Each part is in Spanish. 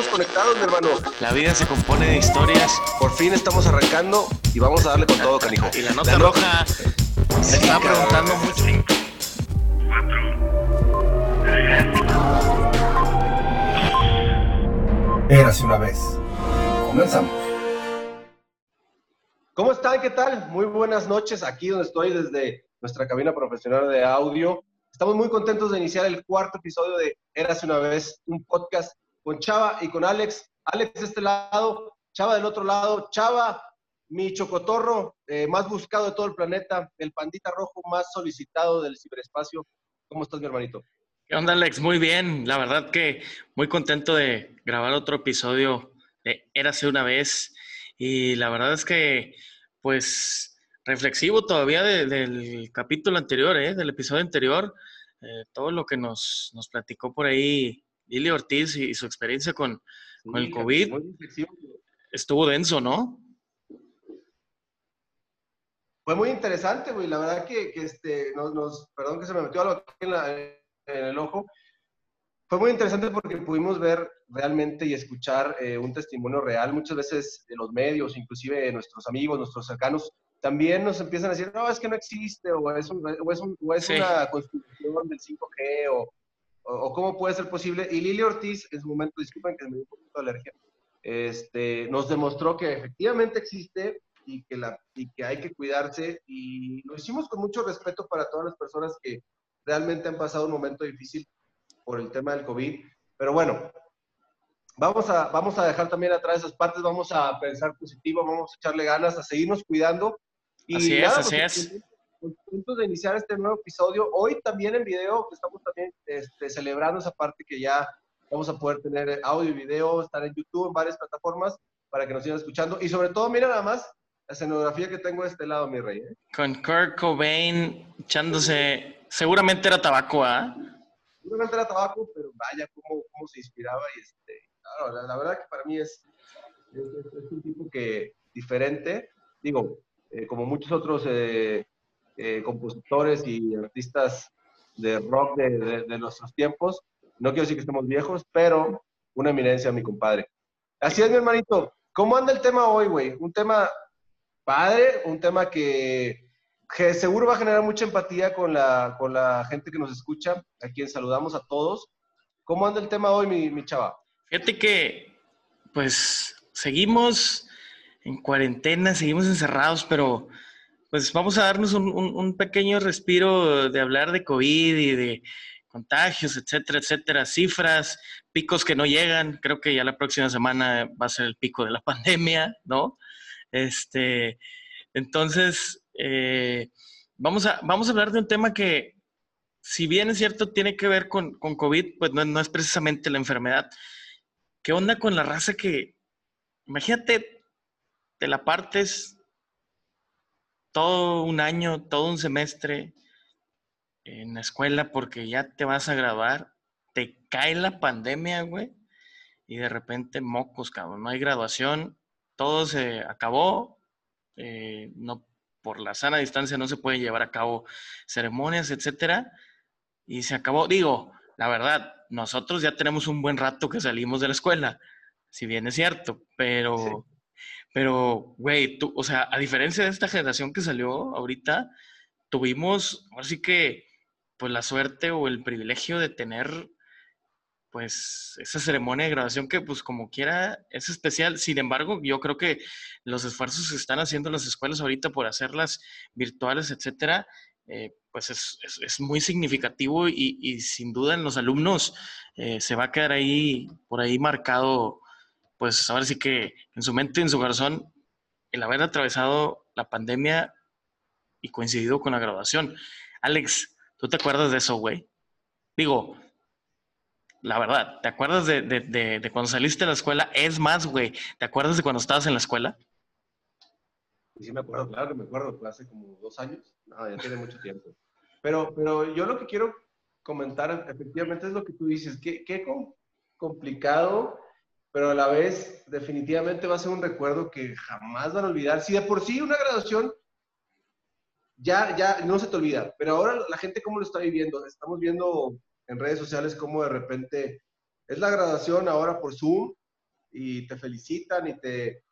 estamos conectados, mi hermano. La vida se compone de historias. Por fin estamos arrancando y vamos a darle con todo, canijo. Y la nota roja se está preguntando mucho. Érase una vez. Comenzamos. ¿Cómo están? ¿Qué tal? Muy buenas noches. Aquí donde estoy desde nuestra cabina profesional de audio. Estamos muy contentos de iniciar el cuarto episodio de Érase una vez, un podcast con Chava y con Alex. Alex de este lado, Chava del otro lado. Chava, mi chocotorro eh, más buscado de todo el planeta, el pandita rojo más solicitado del ciberespacio. ¿Cómo estás, mi hermanito? ¿Qué onda, Alex? Muy bien. La verdad que muy contento de grabar otro episodio de Érase una vez. Y la verdad es que, pues, reflexivo todavía del capítulo anterior, ¿eh? del episodio anterior. Eh, todo lo que nos, nos platicó por ahí Lili Ortiz y, su experiencia con, el COVID. Estuvo denso, ¿no? Fue muy interesante, güey. La verdad que, este, nos, perdón que se me metió algo aquí en, el ojo. Fue muy interesante porque pudimos ver realmente y escuchar eh, un testimonio real. Muchas veces de los medios, inclusive nuestros amigos, nuestros cercanos, también nos empiezan a decir, no, es que no existe, o es, o es, o es una constitución del 5G, o, o, cómo puede ser posible. Y Lili Ortiz, en su momento, disculpen que me dio un poquito de alergia, este, nos demostró que efectivamente existe y que, la, y que hay que cuidarse. Y lo hicimos con mucho respeto para todas las personas que realmente han pasado un momento difícil por el tema del COVID. Pero bueno, vamos a, vamos a dejar también atrás esas partes, vamos a pensar positivo, vamos a echarle ganas, a seguirnos cuidando. Y así es, así pues, es contentos de iniciar este nuevo episodio. Hoy también en video, estamos también este, celebrando esa parte que ya vamos a poder tener audio y video, estar en YouTube, en varias plataformas para que nos sigan escuchando. Y sobre todo, mira nada más la escenografía que tengo de este lado, mi rey. ¿eh? Con Kurt Cobain echándose, seguramente era tabaco, ¿ah? Seguramente era tabaco, pero vaya cómo, cómo se inspiraba. Y este, claro, la, verdad que para mí es, es, un tipo que diferente. Digo, eh, como muchos otros eh, eh, compositores y artistas de rock de, nuestros tiempos. No quiero decir que estemos viejos, pero una eminencia, mi compadre. Así es, mi hermanito. ¿Cómo anda el tema hoy, güey? Un tema padre, un tema que, que, seguro va a generar mucha empatía con la, con la gente que nos escucha, a quien saludamos a todos. ¿Cómo anda el tema hoy, mi, mi chava? Fíjate que, pues, seguimos en cuarentena, seguimos encerrados, pero pues vamos a darnos un, pequeño respiro de hablar de COVID y de contagios, etcétera, etcétera, cifras, picos que no llegan. Creo que ya la próxima semana va a ser el pico de la pandemia, ¿no? Este, entonces, eh, vamos, a, vamos a hablar de un tema que, si bien es cierto, tiene que ver con, con COVID, pues no, no, es precisamente la enfermedad. ¿Qué onda con la raza que, imagínate, te la partes todo un año, todo un semestre en la escuela porque ya te vas a graduar, te cae la pandemia, güey, y de repente mocos, cabrón, no hay graduación, todo se acabó, eh, no, por la sana distancia no se puede llevar a cabo ceremonias, etcétera, y se acabó. Digo, la verdad, nosotros ya tenemos un buen rato que salimos de la escuela, si bien es cierto, pero... Pero, güey, tú, o sea, a diferencia de esta generación que salió ahorita, tuvimos, ahora sí que, pues la suerte o el privilegio de tener, pues, esa ceremonia de graduación que, pues, como quiera, es especial. Sin embargo, yo creo que los esfuerzos que están haciendo las escuelas ahorita por hacerlas virtuales, etcétera, eh, pues es, es, muy significativo y, y, sin duda en los alumnos eh, se va a quedar ahí, por ahí marcado pues ahora sí que en su mente, en su corazón, el haber atravesado la pandemia y coincidido con la graduación. Alex, ¿tú te acuerdas de eso, güey? Digo, la verdad, ¿te acuerdas de, cuando saliste de la escuela? Es más, güey, ¿te acuerdas de cuando estabas en la escuela? Sí, me acuerdo, claro que me acuerdo, fue hace como dos años. No, ya tiene mucho tiempo. Pero, pero yo lo que quiero comentar efectivamente es lo que tú dices, qué, qué complicado pero a la vez definitivamente va a ser un recuerdo que jamás van a olvidar. Si de por sí una graduación ya, ya no se te olvida, pero ahora la gente cómo lo está viviendo. Estamos viendo en redes sociales cómo de repente es la graduación ahora por Zoom y te felicitan y te...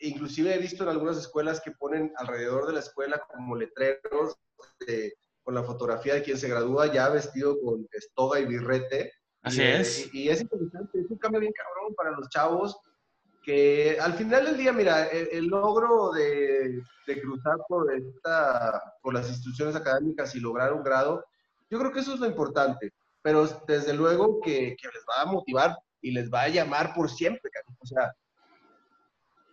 Inclusive he visto en algunas escuelas que ponen alrededor de la escuela como letreros con la fotografía de quien se gradúa ya vestido con estoga y birrete. Así es. Y, es interesante, es un cambio bien cabrón para los chavos que al final del día, mira, el, logro de, de, cruzar por, esta, por las instituciones académicas y lograr un grado, yo creo que eso es lo importante, pero desde luego que, que les va a motivar y les va a llamar por siempre. O sea,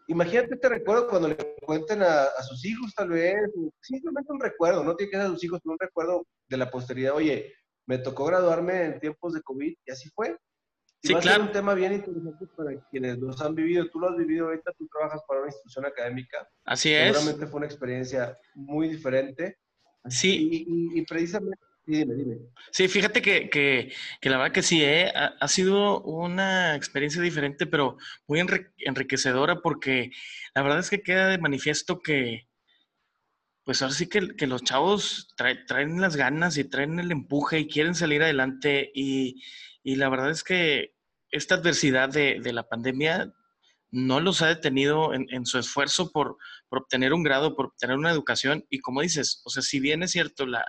imagínate este recuerdo cuando le cuenten a, a, sus hijos, tal vez, simplemente un recuerdo, no tiene que ser a sus hijos, pero un recuerdo de la posteridad. Oye, me tocó graduarme en tiempos de COVID y así fue. Y sí, va a ser un tema bien interesante para quienes los han vivido. Tú lo has vivido ahorita, tú trabajas para una institución académica. Así es. Seguramente fue una experiencia muy diferente. Sí. Y, y, precisamente, dime, dime. Sí, fíjate que, que, que la verdad que sí, eh, ha, ha, sido una experiencia diferente, pero muy enriquecedora porque la verdad es que queda de manifiesto que, pues ahora sí que, los chavos traen las ganas y traen el empuje y quieren salir adelante y, y la verdad es que esta adversidad de, de la pandemia no los ha detenido en, en su esfuerzo por, por, obtener un grado, por obtener una educación. Y como dices, o sea, si bien es cierto, la,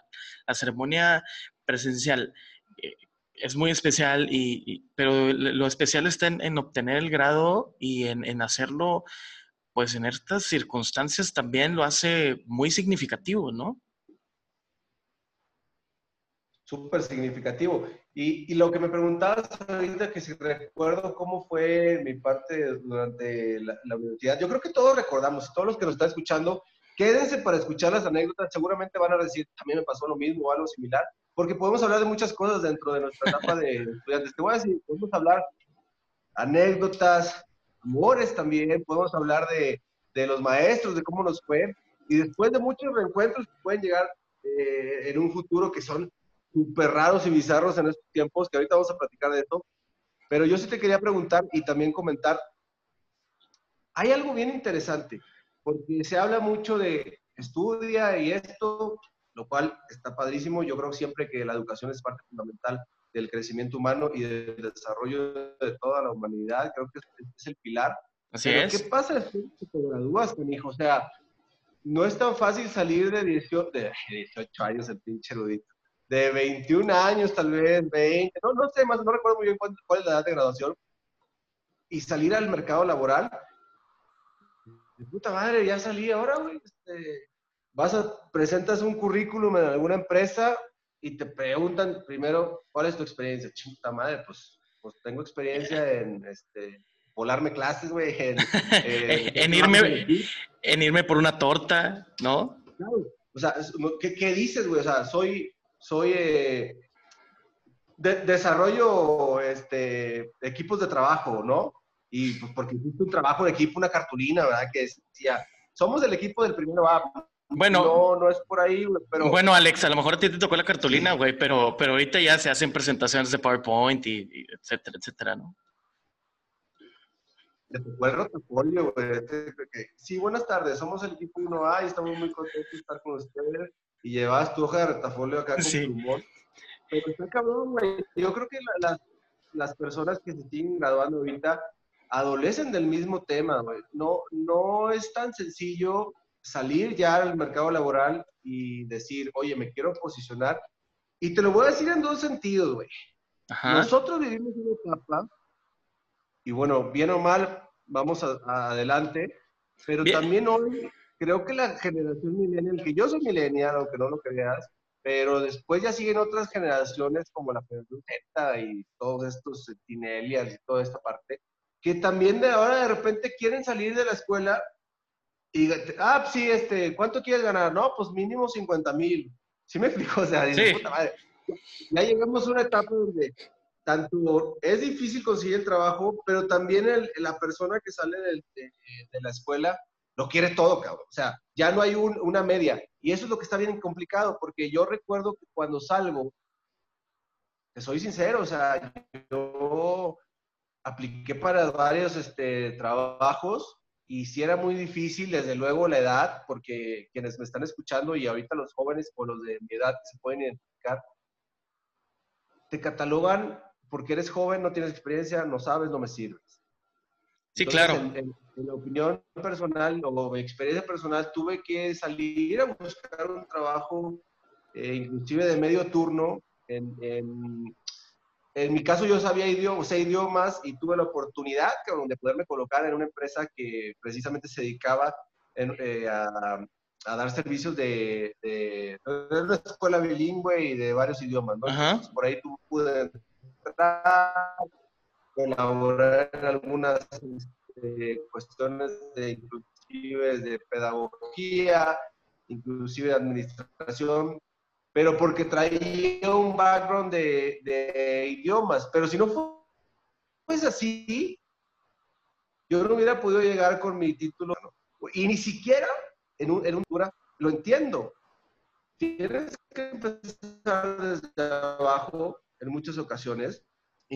la ceremonia presencial eh, es muy especial, y, pero lo especial está en, en obtener el grado y en, en, hacerlo, pues en estas circunstancias también lo hace muy significativo, ¿no? Súper significativo. Y, lo que me preguntabas ahorita, que si recuerdo cómo fue mi parte durante la, la, universidad, yo creo que todos recordamos, todos los que nos están escuchando, quédense para escuchar las anécdotas, seguramente van a decir, también me pasó lo mismo o algo similar, porque podemos hablar de muchas cosas dentro de nuestra etapa de estudiantes. Te voy a decir, podemos hablar anécdotas, amores también, podemos hablar de, de los maestros, de cómo nos fue, y después de muchos reencuentros que pueden llegar eh, en un futuro que son súper raros y bizarros en estos tiempos, que ahorita vamos a platicar de esto. Pero yo sí te quería preguntar y también comentar, hay algo bien interesante, porque se habla mucho de estudia y esto, lo cual está padrísimo. Yo creo siempre que la educación es parte fundamental del crecimiento humano y del desarrollo de toda la humanidad. Creo que es, el pilar. Así Pero es. ¿Qué pasa después que te gradúas, mi hijo? O sea, no es tan fácil salir de 18, de 18 años, el pinche erudito de 21 años, tal vez 20, no, no sé más, no recuerdo muy bien cuál, cuál, es la edad de graduación, y salir al mercado laboral. De puta madre, ya salí ahora, güey. Este, vas a, presentas un currículum en alguna empresa y te preguntan primero, ¿cuál es tu experiencia? Puta madre, pues, pues tengo experiencia en, este, volarme clases, güey. En, en, irme, en irme por una torta, ¿no? Claro. O sea, ¿qué, qué dices, güey? O sea, soy soy eh, de, desarrollo este, equipos de trabajo, ¿no? Y pues porque hiciste un trabajo de equipo, una cartulina, ¿verdad? Que decía, somos el equipo del primero A. Bueno, no, no es por ahí, güey, pero... Bueno, Alex, a lo mejor a ti te tocó la cartulina, güey, pero, pero ahorita ya se hacen presentaciones de PowerPoint y, y etcétera, etcétera, ¿no? Te tocó el rotafolio, güey. Sí, buenas tardes, somos el equipo 1A y estamos muy contentos de estar con ustedes y llevabas tu hoja de retafolio acá con sí. tu humor. Pero está cabrón, güey. Yo creo que la, la, las personas que se siguen graduando ahorita adolecen del mismo tema, güey. No, no es tan sencillo salir ya al mercado laboral y decir, oye, me quiero posicionar. Y te lo voy a decir en dos sentidos, güey. Nosotros vivimos una etapa, y bueno, bien o mal, vamos a, a adelante, pero bien. también hoy creo que la generación millennial, que yo soy millennial, aunque no lo creas, pero después ya siguen otras generaciones como la generación Z y todos estos centinelias y toda esta parte, que también de ahora de repente quieren salir de la escuela y, ah, sí, este, ¿cuánto quieres ganar? No, pues mínimo 50 mil. ¿Sí me explico? O sea, dice, sí. puta madre. Ya llegamos a una etapa donde tanto es difícil conseguir el trabajo, pero también el, la persona que sale de, de, de la escuela lo quiere todo, cabrón. O sea, ya no hay un, una media. Y eso es lo que está bien complicado, porque yo recuerdo que cuando salgo, te soy sincero, o sea, yo apliqué para varios este, trabajos y si era muy difícil, desde luego, la edad, porque quienes me están escuchando y ahorita los jóvenes o los de mi edad se pueden identificar, te catalogan porque eres joven, no tienes experiencia, no sabes, no me sirves. Sí, claro. En, la opinión personal o mi experiencia personal, tuve que salir a buscar un trabajo, eh, inclusive de medio turno. En, en, mi caso, yo sabía idiomas, sé idiomas y tuve la oportunidad de poderme colocar en una empresa que precisamente se dedicaba eh, a, a, dar servicios de, de, de, una escuela bilingüe y de varios idiomas. ¿no? por ahí tú pude entrar, colaborar en algunas este, cuestiones de inclusive de pedagogía, inclusive de administración, pero porque traía un background de, de idiomas. Pero si no fuese así, yo no hubiera podido llegar con mi título. Y ni siquiera en un, en un lo entiendo. Tienes que empezar desde abajo en muchas ocasiones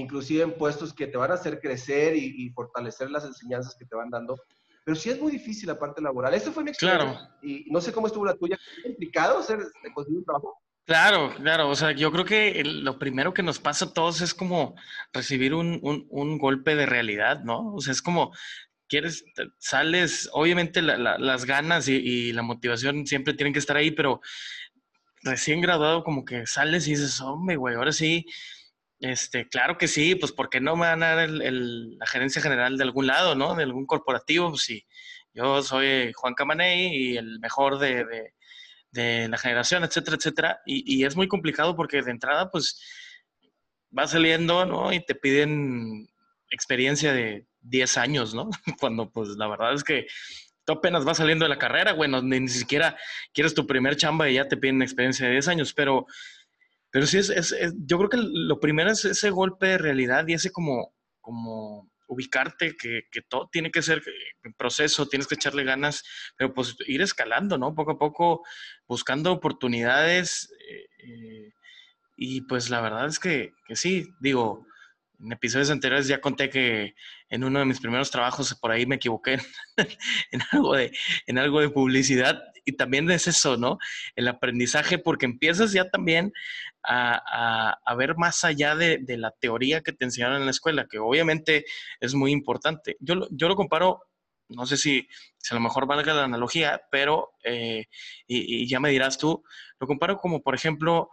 inclusive en puestos que te van a hacer crecer y, fortalecer las enseñanzas que te van dando. Pero sí es muy difícil la parte laboral. Esa fue mi experiencia. Claro. Y no sé cómo estuvo la tuya. ¿Es complicado hacer, conseguir un trabajo? Claro, claro. O sea, yo creo que lo primero que nos pasa a todos es como recibir un, un, golpe de realidad, ¿no? O sea, es como, quieres, sales, obviamente las ganas y, la motivación siempre tienen que estar ahí, pero recién graduado como que sales y dices, hombre, güey, ahora sí, este, claro que sí, pues ¿por qué no me van a dar la gerencia general de algún lado, ¿no? De algún corporativo, pues sí. Yo soy Juan Camaney y el mejor de, la generación, etcétera, etcétera. Y, es muy complicado porque de entrada, pues, va saliendo, ¿no? Y te piden experiencia de 10 años, ¿no? Cuando, pues, la verdad es que tú apenas vas saliendo de la carrera, bueno, ni, ni siquiera quieres tu primer chamba y ya te piden experiencia de 10 años, pero pero sí, es, yo creo que lo primero es ese golpe de realidad y ese como, como ubicarte, que, todo tiene que ser en proceso, tienes que echarle ganas, pero pues ir escalando, ¿no? Poco a poco, buscando oportunidades. Eh, eh, y pues la verdad es que, que, sí, digo, en episodios anteriores ya conté que en uno de mis primeros trabajos por ahí me equivoqué en, algo, de, en algo de publicidad y también es eso, ¿no? El aprendizaje, porque empiezas ya también a, ver más allá de, la teoría que te enseñaron en la escuela, que obviamente es muy importante. Yo, yo lo comparo, no sé si, a lo mejor valga la analogía, pero, eh, y, ya me dirás tú, lo comparo como, por ejemplo,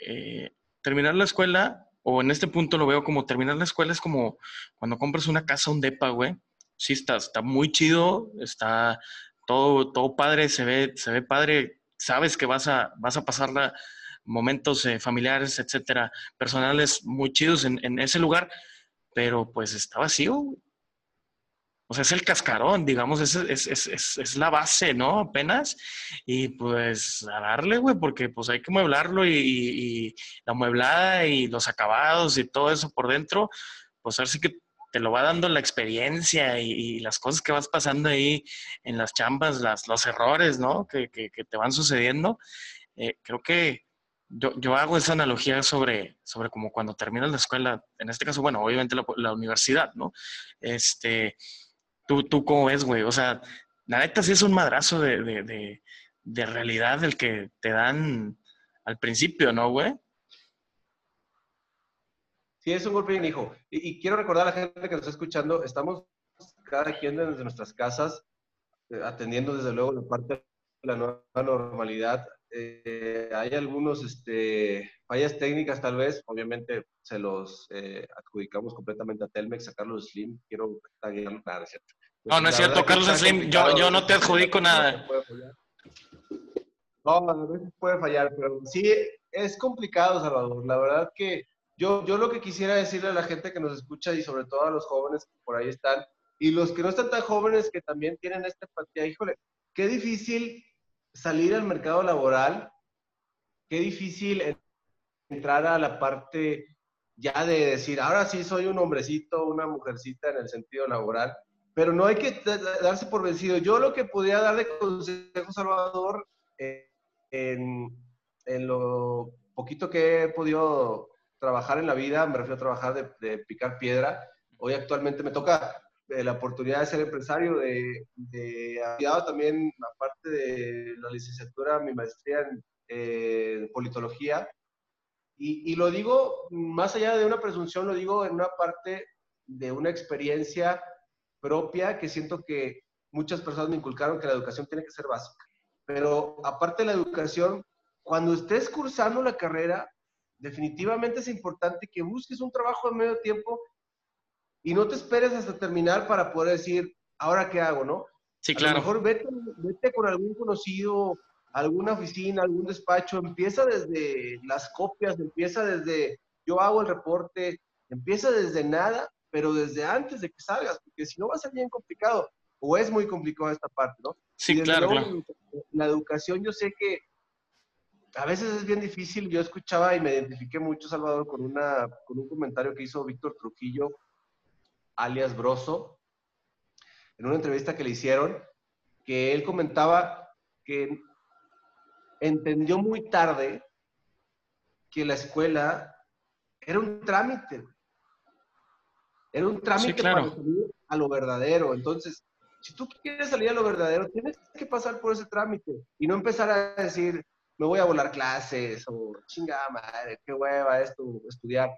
eh, terminar la escuela, o en este punto lo veo como terminar la escuela es como cuando compras una casa, un depa, güey. Sí, está, está muy chido, está todo, todo padre, se ve, se ve padre, sabes que vas a, vas a pasar momentos eh, familiares, etcétera, personales muy chidos en, ese lugar, pero pues está vacío. O sea, es el cascarón, digamos, es, es, la base, ¿no? Apenas. Y pues a darle, güey, porque pues hay que mueblarlo y, la mueblada y los acabados y todo eso por dentro, pues a ver si que te lo va dando la experiencia y, las cosas que vas pasando ahí en las chambas, las, los errores, ¿no? Que, que, te van sucediendo. Eh, creo que yo, yo, hago esa analogía sobre, sobre como cuando terminas la escuela, en este caso, bueno, obviamente la, universidad, ¿no? Este, tú, tú cómo ves, güey, o sea, la neta sí es un madrazo de, de, de, de realidad el que te dan al principio, ¿no, güey? Sí, es un golpe bien hijo. Y, quiero recordar a la gente que nos está escuchando, estamos cada quien desde nuestras casas, eh, atendiendo desde luego la parte de la nueva normalidad. Eh, hay algunos este, fallas técnicas tal vez, obviamente se los eh, adjudicamos completamente a Telmex, a Carlos Slim, quiero taguearlo, nada, es cierto. no, no es cierto, Carlos Slim, yo, yo no te adjudico nada. No, a veces puede fallar, pero sí es complicado, Salvador. La verdad que yo, yo lo que quisiera decirle a la gente que nos escucha y sobre todo a los jóvenes que por ahí están y los que no están tan jóvenes que también tienen esta empatía, híjole, qué difícil salir al mercado laboral, qué difícil entrar a la parte ya de decir, ahora sí soy un hombrecito, una mujercita en el sentido laboral, pero no hay que darse por vencido. Yo lo que podría dar de consejo, Salvador, eh, en, en lo poquito que he podido trabajar en la vida, me refiero a trabajar de, picar piedra. Hoy actualmente me toca eh, la oportunidad de ser empresario, de, de también, aparte de la licenciatura, mi maestría en eh, politología. Y, y, lo digo más allá de una presunción, lo digo en una parte de una experiencia propia que siento que muchas personas me inculcaron que la educación tiene que ser básica. Pero aparte de la educación, cuando estés cursando la carrera, definitivamente es importante que busques un trabajo de medio tiempo y no te esperes hasta terminar para poder decir, ahora qué hago, ¿no? Sí, claro. A lo mejor vete, vete con algún conocido, alguna oficina, algún despacho, empieza desde las copias, empieza desde yo hago el reporte, empieza desde nada, pero desde antes de que salgas, porque si no va a ser bien complicado, o es muy complicado esta parte, ¿no? Sí, claro, claro. La educación, yo sé que a veces es bien difícil. Yo escuchaba y me identifiqué mucho, Salvador, con, una, con un comentario que hizo Víctor Trujillo, alias Broso, en una entrevista que le hicieron, que él comentaba que entendió muy tarde que la escuela era un trámite. Era un trámite para salir a lo verdadero. Entonces, si tú quieres salir a lo verdadero, tienes que pasar por ese trámite y no empezar a decir, me voy a volar clases o chingada madre, qué hueva esto, estudiar.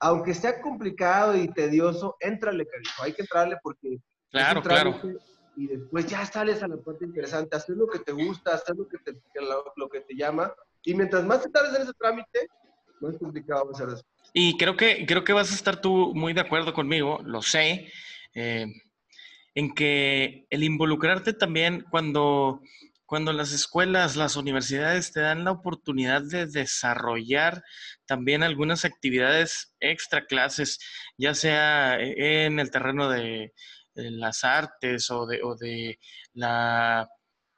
Aunque sea complicado y tedioso, éntrale, cariño. Hay que entrarle porque. Claro, claro. Y después ya sales a la parte interesante, hacer lo que te gusta, hacer lo que te, lo, que te llama. Y mientras más te tardes en ese trámite, más complicado va a ser eso. Y creo que, creo que vas a estar tú muy de acuerdo conmigo, lo sé, eh, en que el involucrarte también cuando cuando las escuelas, las universidades te dan la oportunidad de desarrollar también algunas actividades extra clases, ya sea en el terreno de, las artes o de, la,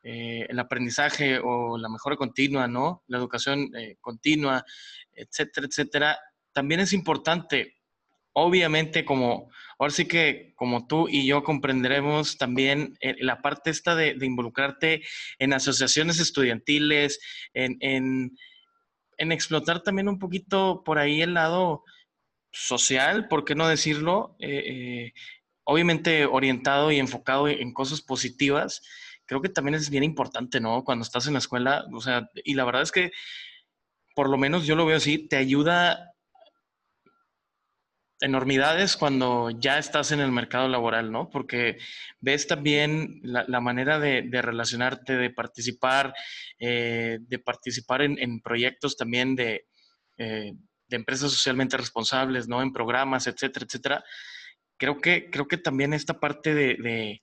eh, el aprendizaje o la mejora continua, ¿no? La educación eh, continua, etcétera, etcétera. También es importante obviamente como, ahora sí que como tú y yo comprenderemos también eh, la parte esta de, involucrarte en asociaciones estudiantiles, en, explotar también un poquito por ahí el lado social, ¿por qué no decirlo? Eh, eh, obviamente orientado y enfocado en cosas positivas, creo que también es bien importante, ¿no? Cuando estás en la escuela, o sea, y la verdad es que por lo menos yo lo veo así, te ayuda enormidades cuando ya estás en el mercado laboral, ¿no? Porque ves también la, manera de, relacionarte, de participar, eh, de participar en, proyectos también de, eh, de, empresas socialmente responsables, ¿no? En programas, etcétera, etcétera. Creo que, creo que también esta parte de, de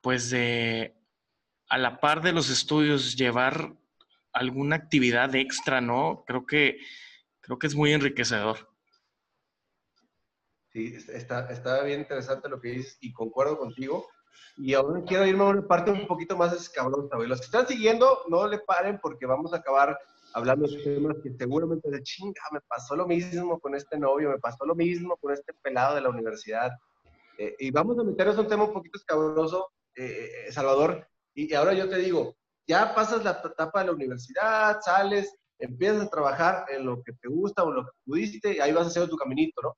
pues de, a la par de los estudios, llevar alguna actividad extra, ¿no? Creo que, creo que es muy enriquecedor. Sí, está, está bien interesante lo que dices y concuerdo contigo. Y ahora quiero irme a una parte un poquito más escabrosa, güey. Los que están siguiendo, no le paren porque vamos a acabar hablando de temas que seguramente de chinga, me pasó lo mismo con este novio, me pasó lo mismo con este pelado de la universidad. Eh, y vamos a meternos un tema un poquito escabroso, eh, eh, Salvador. Y, y ahora yo te digo, ya pasas la etapa de la universidad, sales, empiezas a trabajar en lo que te gusta o lo que pudiste, y ahí vas hacer tu caminito, ¿no?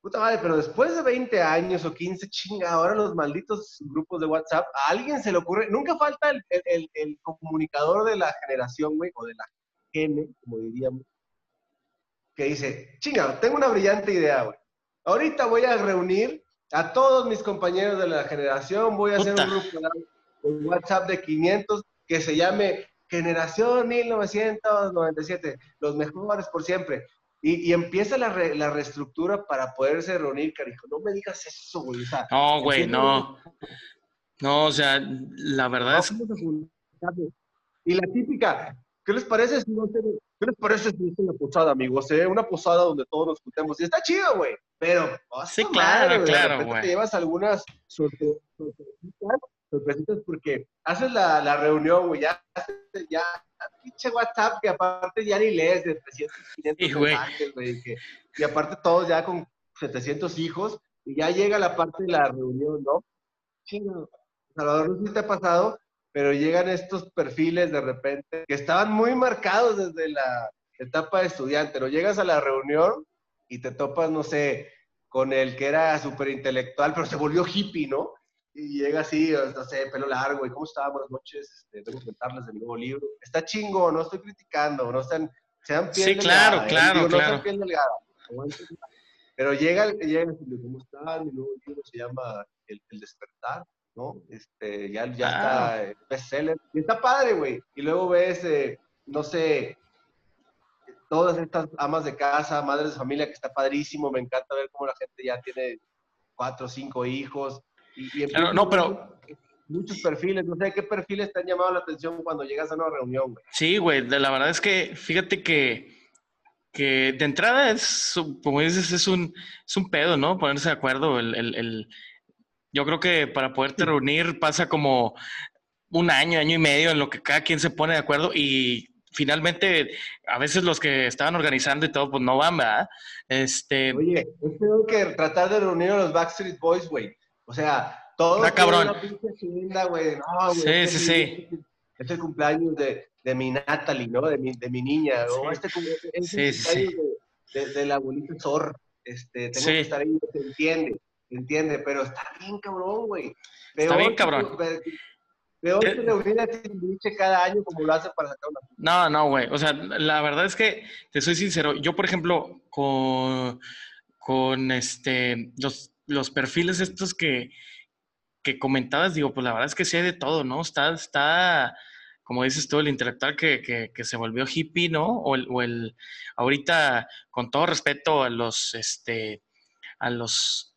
Puta madre, pero después de 20 años o 15, chinga, ahora los malditos grupos de WhatsApp, a alguien se le ocurre, nunca falta el, el, el comunicador de la generación, güey, o de la gene, como diríamos, que dice, chinga, tengo una brillante idea, güey. Ahorita voy a reunir a todos mis compañeros de la generación, voy a hacer un grupo de WhatsApp de 500 que se llame Generación 1997, los mejores por siempre. Y, empieza la, la, reestructura para poderse reunir, carijo. No me digas eso, güey. no, güey, no. No, o sea, la verdad es... Y la típica, ¿qué les parece si no se, ¿qué les parece si no una posada, amigos? Eh? Una posada donde todos nos juntemos. Y está chido, güey. Pero, sí, claro, claro, güey. Te llevas algunas sorpresitas, sorpresitas porque haces la, la reunión, güey. Ya, ya pinche WhatsApp que aparte ya ni lees de 300, 500 mensajes, güey. y aparte todos ya con 700 hijos, y ya llega la parte de la reunión, ¿no? Salvador, no sé si te ha pasado, pero llegan estos perfiles de repente que estaban muy marcados desde la etapa de estudiante, ¿no? Llegas a la reunión y te topas, no sé, con el que era súper intelectual, pero se volvió hippie, ¿no? Y llega así, no sé, pelo largo, y cómo está, buenas noches, este, tengo que contarles de mi nuevo libro. Está chingo, no estoy criticando, no están, sean piel Sí, claro, ¿eh? claro, claro. No piel delgada. Pero llega, llega ¿cómo están? Mi nuevo libro se llama El, Despertar, ¿no? Este, ya, ya está ah. bestseller. Y está padre, güey. Y luego ves, eh, no sé, todas estas amas de casa, madres de familia, que está padrísimo. Me encanta ver cómo la gente ya tiene cuatro o cinco hijos. Y, no, pero... Muchos perfiles, no sé qué perfiles te han llamado la atención cuando llegas a una reunión, güey. Sí, güey, la verdad es que fíjate que que de entrada es, como dices, es un, es un pedo, ¿no? Ponerse de acuerdo. El, el, el, yo creo que para poderte reunir pasa como un año, año y medio en lo que cada quien se pone de acuerdo y finalmente a veces los que estaban organizando y todo, pues no van, ¿verdad? Este... Oye, es tengo que tratar de reunir a los Backstreet Boys, güey. O sea, todo... Está cabrón. sí, sí, sí. Es el cumpleaños de, de mi Natalie, ¿no? De mi, de mi niña, ¿no? Este, sí, sí, De, de, la abuelita Zor, este, tengo que estar ahí, se entiende, se entiende, pero está bien cabrón, güey. Está bien cabrón. Peor que reunir a Timbiriche cada año como lo hace para sacar una... No, no, güey. O sea, la verdad es que, te soy sincero, yo, por ejemplo, con, con este, los, los perfiles estos que, que comentabas, digo, pues la verdad es que sí hay de todo, ¿no? Está, está, como dices tú, el intelectual que, se volvió hippie, ¿no? O el, o el, ahorita, con todo respeto a los, este, a los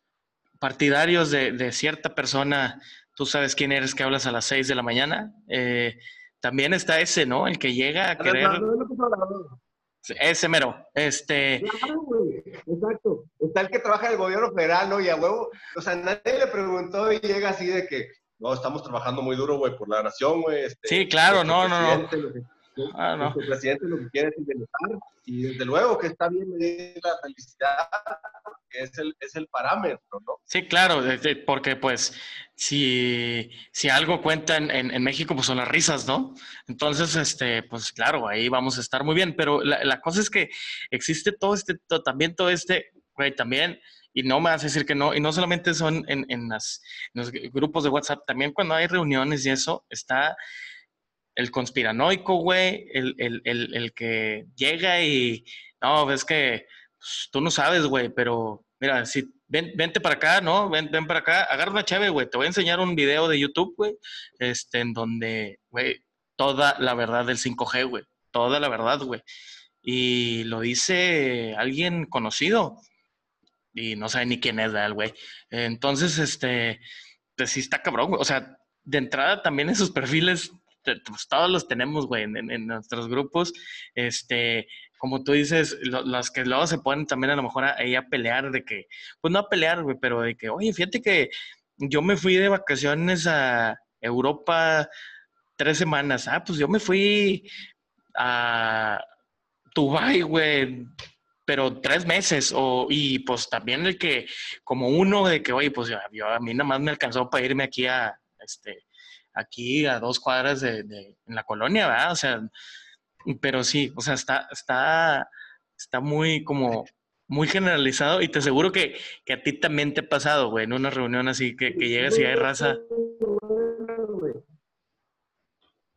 partidarios de, cierta persona, tú sabes quién eres que hablas a las 6 de la mañana, eh, también está ese, ¿no? El que llega a querer... Ese mero, este... Claro, güey, exacto. Está el que trabaja en el gobierno federal, ¿no? Y a huevo, o sea, nadie le preguntó y llega así de que, no, estamos trabajando muy duro, güey, por la nación, güey. Este, sí, claro, no, no, no. ah, no. El presidente lo que quiere es bienestar y desde luego que está bien medir la felicidad, es el, es el parámetro, ¿no? Sí, claro, porque pues si, si algo cuenta en, en, México, pues son las risas, ¿no? Entonces, este, pues claro, ahí vamos a estar muy bien, pero la, la cosa es que existe todo este, también todo este, güey, también y no me vas a decir que no, y no solamente son en, en, las, los grupos de WhatsApp, también cuando hay reuniones y eso, está el conspiranoico, güey, el, el, el, el que llega y, no, ves que tú no sabes, güey, pero mira, si ven, vente para acá, ¿no? Ven, ven para acá, agarra una chave, güey, te voy a enseñar un video de YouTube, güey, este, en donde, güey, toda la verdad del 5G, güey, toda la verdad, güey. Y lo dice alguien conocido y no sabe ni quién es, el güey? Entonces, este, pues sí está cabrón, güey. O sea, de entrada también esos perfiles, pues todos los tenemos, güey, en, nuestros grupos. Este, como tú dices, los que luego se ponen también a lo mejor ahí a pelear de que, pues no a pelear, güey, pero de que, oye, fíjate que yo me fui de vacaciones a Europa tres semanas. Ah, pues yo me fui a Dubai, güey, pero tres meses, o, y pues también el que, como uno de que, oye, pues yo, a mí nada más me alcanzó para irme aquí a, este, aquí a dos cuadras de, de, en la colonia, ¿verdad? O sea, pero sí, o sea, está, está, está muy como, muy generalizado y te aseguro que, que a ti también te ha pasado, güey, en una reunión así que, que llegas y hay raza.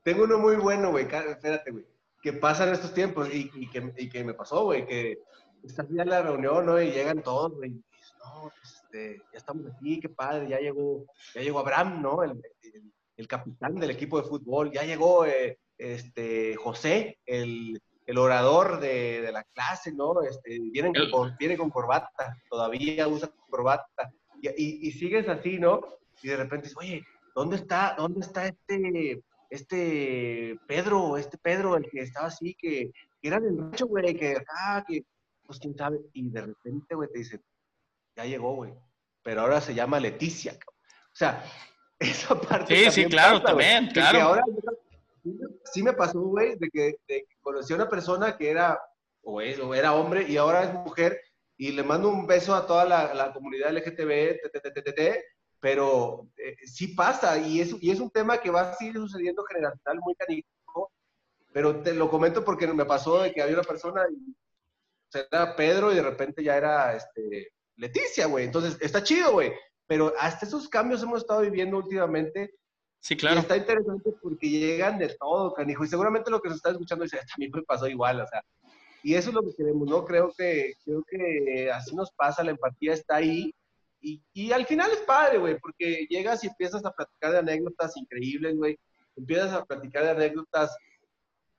Tengo uno muy bueno, güey, espérate, güey que pasan estos tiempos y, y, que, y que, me pasó, güey, que estás ya en la reunión, ¿no? Y llegan todos, güey, y dices, no, pues, este, ya estamos aquí, qué padre, ya llegó, ya llegó Abraham, ¿no? El, el, capitán del equipo de fútbol, ya llegó eh, este, José, el, el orador de, de, la clase, ¿no? Este, vienen con, viene con corbata, todavía usa corbata, y, y, y, sigues así, ¿no? Y de repente dices, oye, ¿dónde está, dónde está este este Pedro, este Pedro, el que estaba así, que, era del rancho, güey, que acá, que, pues quién sabe, y de repente, güey, te dice, ya llegó, güey, pero ahora se llama Leticia, O sea, esa parte. Sí, sí, claro, también, claro. Ahora, sí me pasó, güey, de que, de que, conocí a una persona que era, o, es, o era hombre, y ahora es mujer, y le mando un beso a toda la, la comunidad LGTB, pero eh, sí pasa y es, y es un tema que va a seguir sucediendo generacional muy canijo, pero te lo comento porque me pasó de que había una persona, y, era Pedro y de repente ya era este, Leticia, güey, entonces está chido, güey, pero hasta esos cambios hemos estado viviendo últimamente. Sí, claro. Y está interesante porque llegan de todo, canijo, y seguramente lo que se está escuchando dice, a mí me pasó igual, o sea, y eso es lo que queremos, ¿no? Creo que, creo que así nos pasa, la empatía está ahí. Y, y al final es padre, güey, porque llegas y empiezas a platicar de anécdotas increíbles, güey. Empiezas a platicar de anécdotas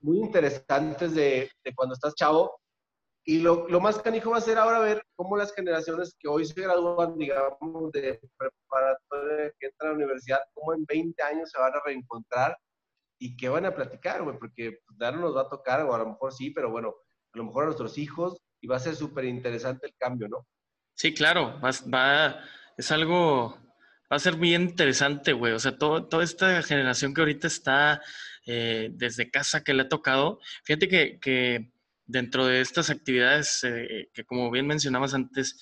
muy interesantes de, de cuando estás chavo. Y lo, lo, más canijo va a ser ahora ver cómo las generaciones que hoy se gradúan, digamos, de preparatoria, que entran a la universidad, cómo en 20 años se van a reencontrar y qué van a platicar, güey, porque pues, ya no nos va a tocar, o a lo mejor sí, pero bueno, a lo mejor a nuestros hijos, y va a ser súper interesante el cambio, ¿no? Sí, claro, va, va, es algo, va a ser bien interesante, güey. O sea, todo, toda esta generación que ahorita está eh, desde casa que le ha tocado, fíjate que, que dentro de estas actividades eh, que como bien mencionabas antes,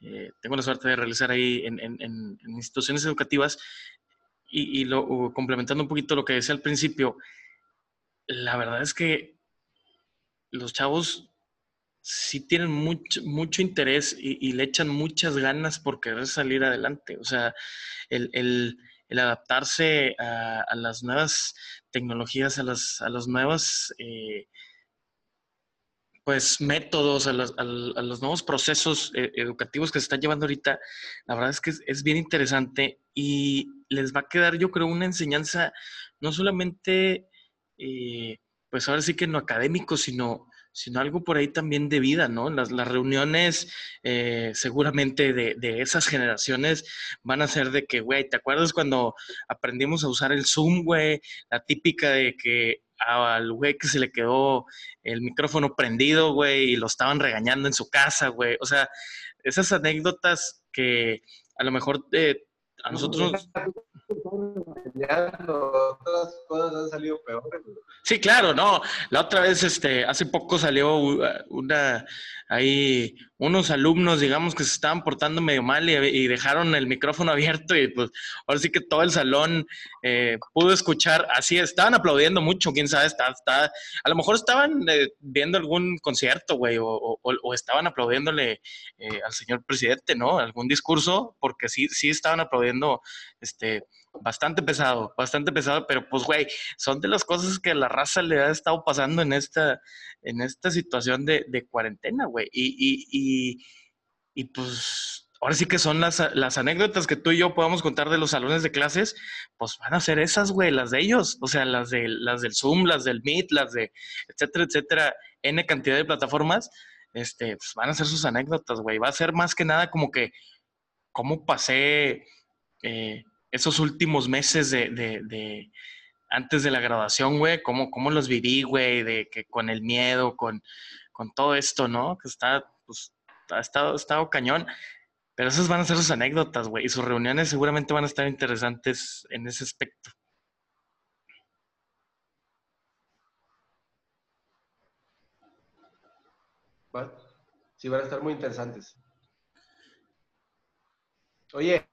eh, tengo la suerte de realizar ahí en, instituciones educativas y, lo, complementando un poquito lo que decía al principio, la verdad es que los chavos sí tienen mucho, mucho interés y, y, le echan muchas ganas por querer salir adelante. O sea, el, adaptarse a, las nuevas tecnologías, a las, a nuevas eh, pues métodos, a los, a, los, nuevos procesos eh, educativos que se están llevando ahorita, la verdad es que es, bien interesante y les va a quedar, yo creo, una enseñanza no solamente, eh, pues ahora sí que no académico, sino sino algo por ahí también de vida, ¿no? Las, las reuniones eh, seguramente de, de, esas generaciones van a ser de que, güey, ¿te acuerdas cuando aprendimos a usar el Zoom, güey? La típica de que al güey que se le quedó el micrófono prendido, güey, y lo estaban regañando en su casa, güey. O sea, esas anécdotas que a lo mejor eh, a nosotros... Otras cosas han salido peores. Sí, claro, no. La otra vez, este, hace poco salió una, hay unos alumnos, digamos, que se estaban portando medio mal y, y, dejaron el micrófono abierto y pues ahora sí que todo el salón eh, pudo escuchar, así estaban aplaudiendo mucho, quién sabe, está, está a lo mejor estaban eh, viendo algún concierto, güey, o, o, o, estaban aplaudiéndole eh, al señor presidente, ¿no? Algún discurso, porque sí, sí estaban aplaudiendo, este, bastante pesado, bastante pesado, pero pues, güey, son de las cosas que la raza le ha estado pasando en esta, en esta situación de, cuarentena, güey. Y, y, y, y, pues, ahora sí que son las, las anécdotas que tú y yo podamos contar de los salones de clases, pues van a ser esas, güey, las de ellos, o sea, las, de, las del Zoom, las del Meet, las de, etcétera, etcétera, N cantidad de plataformas, este, pues van a ser sus anécdotas, güey. Va a ser más que nada como que, cómo pasé... Eh, esos últimos meses de, antes de la graduación, güey, cómo, los viví, güey, de que con el miedo, con, con todo esto, ¿no? Que está, pues, ha estado, ha estado cañón. Pero esas van a ser sus anécdotas, güey, y sus reuniones seguramente van a estar interesantes en ese aspecto. Sí, van a estar muy interesantes. Oye,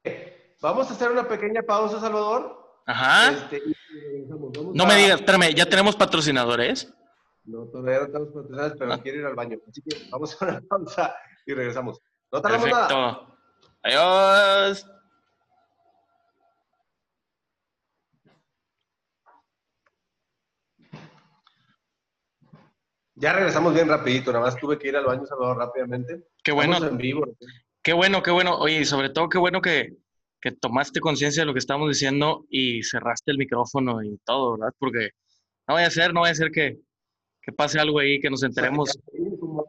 Vamos a hacer una pequeña pausa, Salvador. Ajá. Este, no a... me digas, espérame, ¿ya tenemos patrocinadores? No, todavía no tenemos patrocinadores, pero ah. quiero ir al baño. Así que vamos a una pausa y regresamos. No tardamos Perfecto. nada. Adiós. Ya regresamos bien rapidito, nada más tuve que ir al baño, Salvador, rápidamente. Qué bueno. en vivo. Qué bueno, qué bueno. Oye, y sobre todo qué bueno que, que tomaste conciencia de lo que estamos diciendo y cerraste el micrófono y todo, ¿verdad? Porque no vaya a ser, no vaya a ser que, que pase algo ahí, que nos enteremos. Como,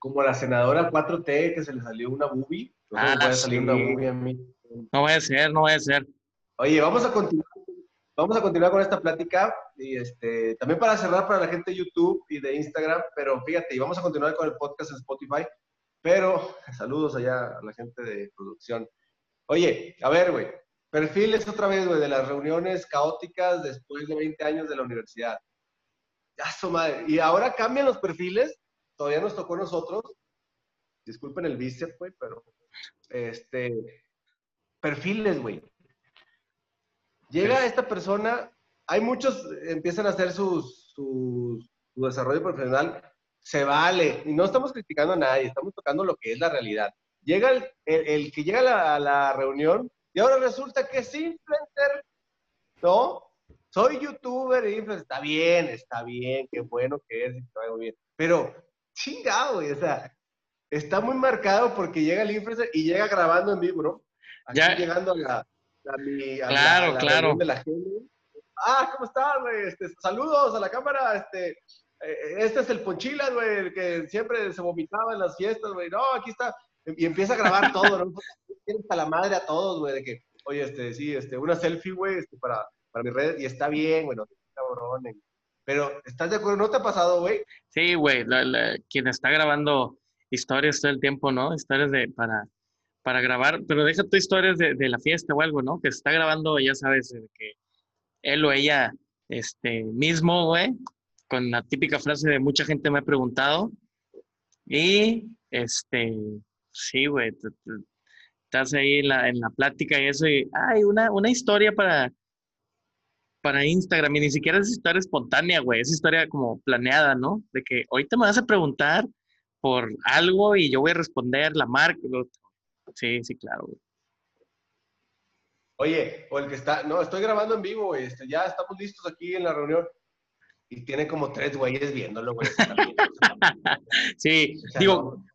como, la senadora 4T que se le salió una boobie. Ah, no, salir una boobie a mí. no vaya a ser, no vaya a ser. Oye, vamos a continuar. Vamos a continuar con esta plática y este, también para cerrar para la gente de YouTube y de Instagram, pero fíjate, y vamos a continuar con el podcast en Spotify, pero saludos allá a la gente de producción. Oye, a ver, güey, perfiles otra vez, güey, de las reuniones caóticas después de 20 años de la universidad. Ya su madre. Y ahora cambian los perfiles, todavía nos tocó a nosotros. Disculpen el bíceps, güey, pero este perfiles, güey. Llega esta persona, hay muchos, empiezan a hacer sus, sus, su desarrollo profesional, se vale, y no estamos criticando a nadie, estamos tocando lo que es la realidad. Llega el, el, el que llega a la, a la, reunión y ahora resulta que es influencer, ¿no? Soy youtuber e influencer. Está bien, está bien, qué bueno que es, está muy bien. Pero chingado, güey. O sea, está muy marcado porque llega el influencer y llega grabando en vivo, ¿no? Aquí Ya. llegando a la, a mi, a la- Claro, a la claro. de la gente. Ah, ¿cómo estás, güey? Este, saludos a la cámara, este... eh, Este es el Ponchilas, güey, el que siempre se vomitaba en las fiestas, güey. No, aquí está. Y empieza a grabar todo, ¿no? Tiene hasta la madre a todos, güey, de que, oye, este, sí, este, una selfie, güey, este, para, para mi red, y está bien, güey, no seas cabrón. eh. Pero, ¿estás de acuerdo? ¿No te ha pasado, güey? Sí, güey, quien está grabando historias todo el tiempo, ¿no? Historias de, para, para grabar, pero deja tu historias de, de la fiesta o algo, ¿no? Que se está grabando, ya sabes, que él o ella, este, mismo, güey, con la típica frase de mucha gente me ha preguntado. Y, este, sí, güey, estás ahí en la, en la plática y eso, y, ay, una, una historia para, para Instagram, y ni siquiera es historia espontánea, güey, es historia como planeada, ¿no? De que ahorita me vas a preguntar por algo y yo voy a responder la marca. Sí, sí, claro, güey. Oye, o el que está, no, estoy grabando en vivo, güey, este, ya estamos listos aquí en la reunión. Y tiene como tres güeyes viéndolo, güey. Sí, o sea, digo, no.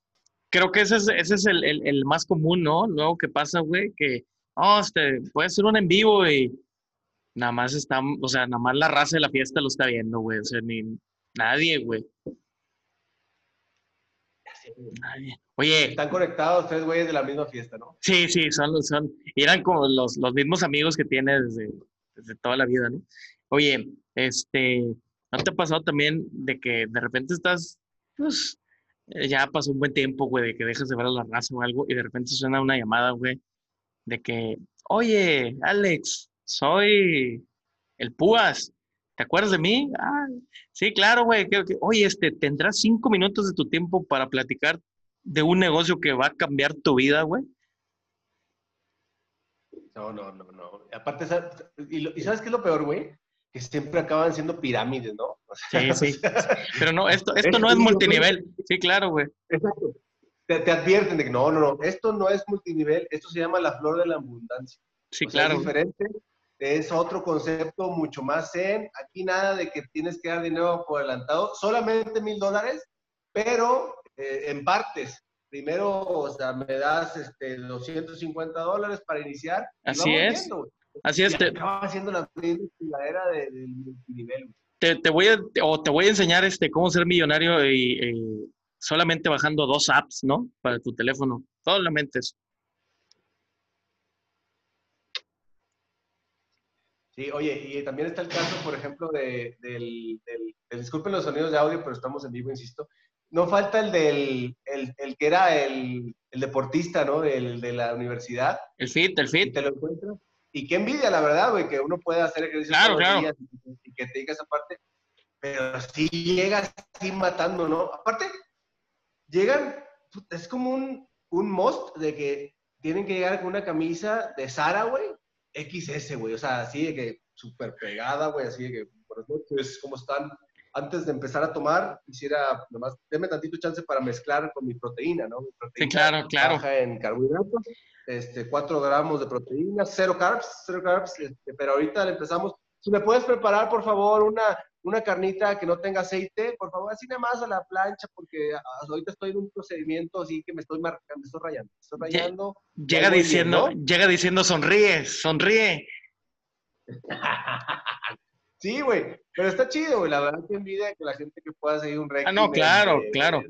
Creo que ese es, ese es el, el- el más común, ¿no? Luego que pasa, güey, que, oh, este, puede ser un en vivo y nada más está, o sea, nada más la raza de la fiesta lo está viendo, güey, o sea, ni nadie, güey, nadie. Oye, Están conectados tres güeyes de la misma fiesta, ¿no? Sí, sí, son, los- son, eran como los, los mismos amigos que tiene desde, desde toda la vida, ¿no? Oye, este, ¿no te ha pasado también de que de repente estás, pues, ya pasó un buen tiempo, güey, de que dejas de ver a la raza o algo, y de repente suena una llamada, güey, de que, oye, Alex, soy el Púas, ¿te acuerdas de mí? Ah, sí, claro, güey, que- que- oye, este, ¿tendrás cinco minutos de tu tiempo para platicar de un negocio que va a cambiar tu vida, güey? No, no, no, no. Aparte, sa- y, lo- ¿y sabes qué es lo peor, güey? Que siempre acaban siendo pirámides, ¿no? O sea, Sí, sí. o sea, Pero no, esto, esto Es no es multinivel. Sí, claro, güey. Exacto. Te, te advierten de que no, no, no, esto no es multinivel, esto se llama la flor de la abundancia. Sí, O sea, claro. Es diferente, es otro concepto mucho más zen. Aquí nada de que tienes que dar dinero por adelantado, solamente mil dólares, pero eh, en partes. Primero, o sea, me das este, 250 dólares para iniciar. y Así vamos es. viendo. Así es, te, acaba haciendo la era de, del multinivel. güey. te, te voy a, o te voy a enseñar este, cómo ser millonario y, solamente bajando dos apps, ¿no? Para tu teléfono. Solamente eso. Sí, oye, y también está el caso, por ejemplo, de, del, del- del- disculpen los sonidos de audio, pero estamos en vivo, insisto. No falta el del, el, el que era el, el deportista, ¿no? Del, de la universidad, El fit, el fit. te lo encuentras. Y qué envidia, la verdad, güey, que uno pueda hacer ejercicio Claro, claro. días y, que te diga esa parte. Pero sí llega así matando, ¿no? Aparte, llegan, es como un, un must de que tienen que llegar con una camisa de Sara, güey, XS, güey. O sea, así de que súper pegada, güey, así de que, buenas noches, ¿cómo están? Antes de empezar a tomar, quisiera nomás, denme tantito chance para mezclar con mi proteína, ¿no? Mi Sí, proteína claro, claro. baja en carbohidratos, este, 4 gramos de proteína, cero carbs, cero carbs, este, pero ahorita le empezamos. Si me puedes preparar, por favor, una, una carnita que no tenga aceite, por favor, así nada más a la plancha, porque ah, ahorita estoy en un procedimiento así que me estoy marcando, me estoy rayando, me estoy Ya- rayando. Llega bien, diciendo, ¿no? llega diciendo, sonríe, sonríe. sí, güey, pero está chido, güey, la verdad que envidia que la gente que pueda seguir un régimen. no, claro, de- claro.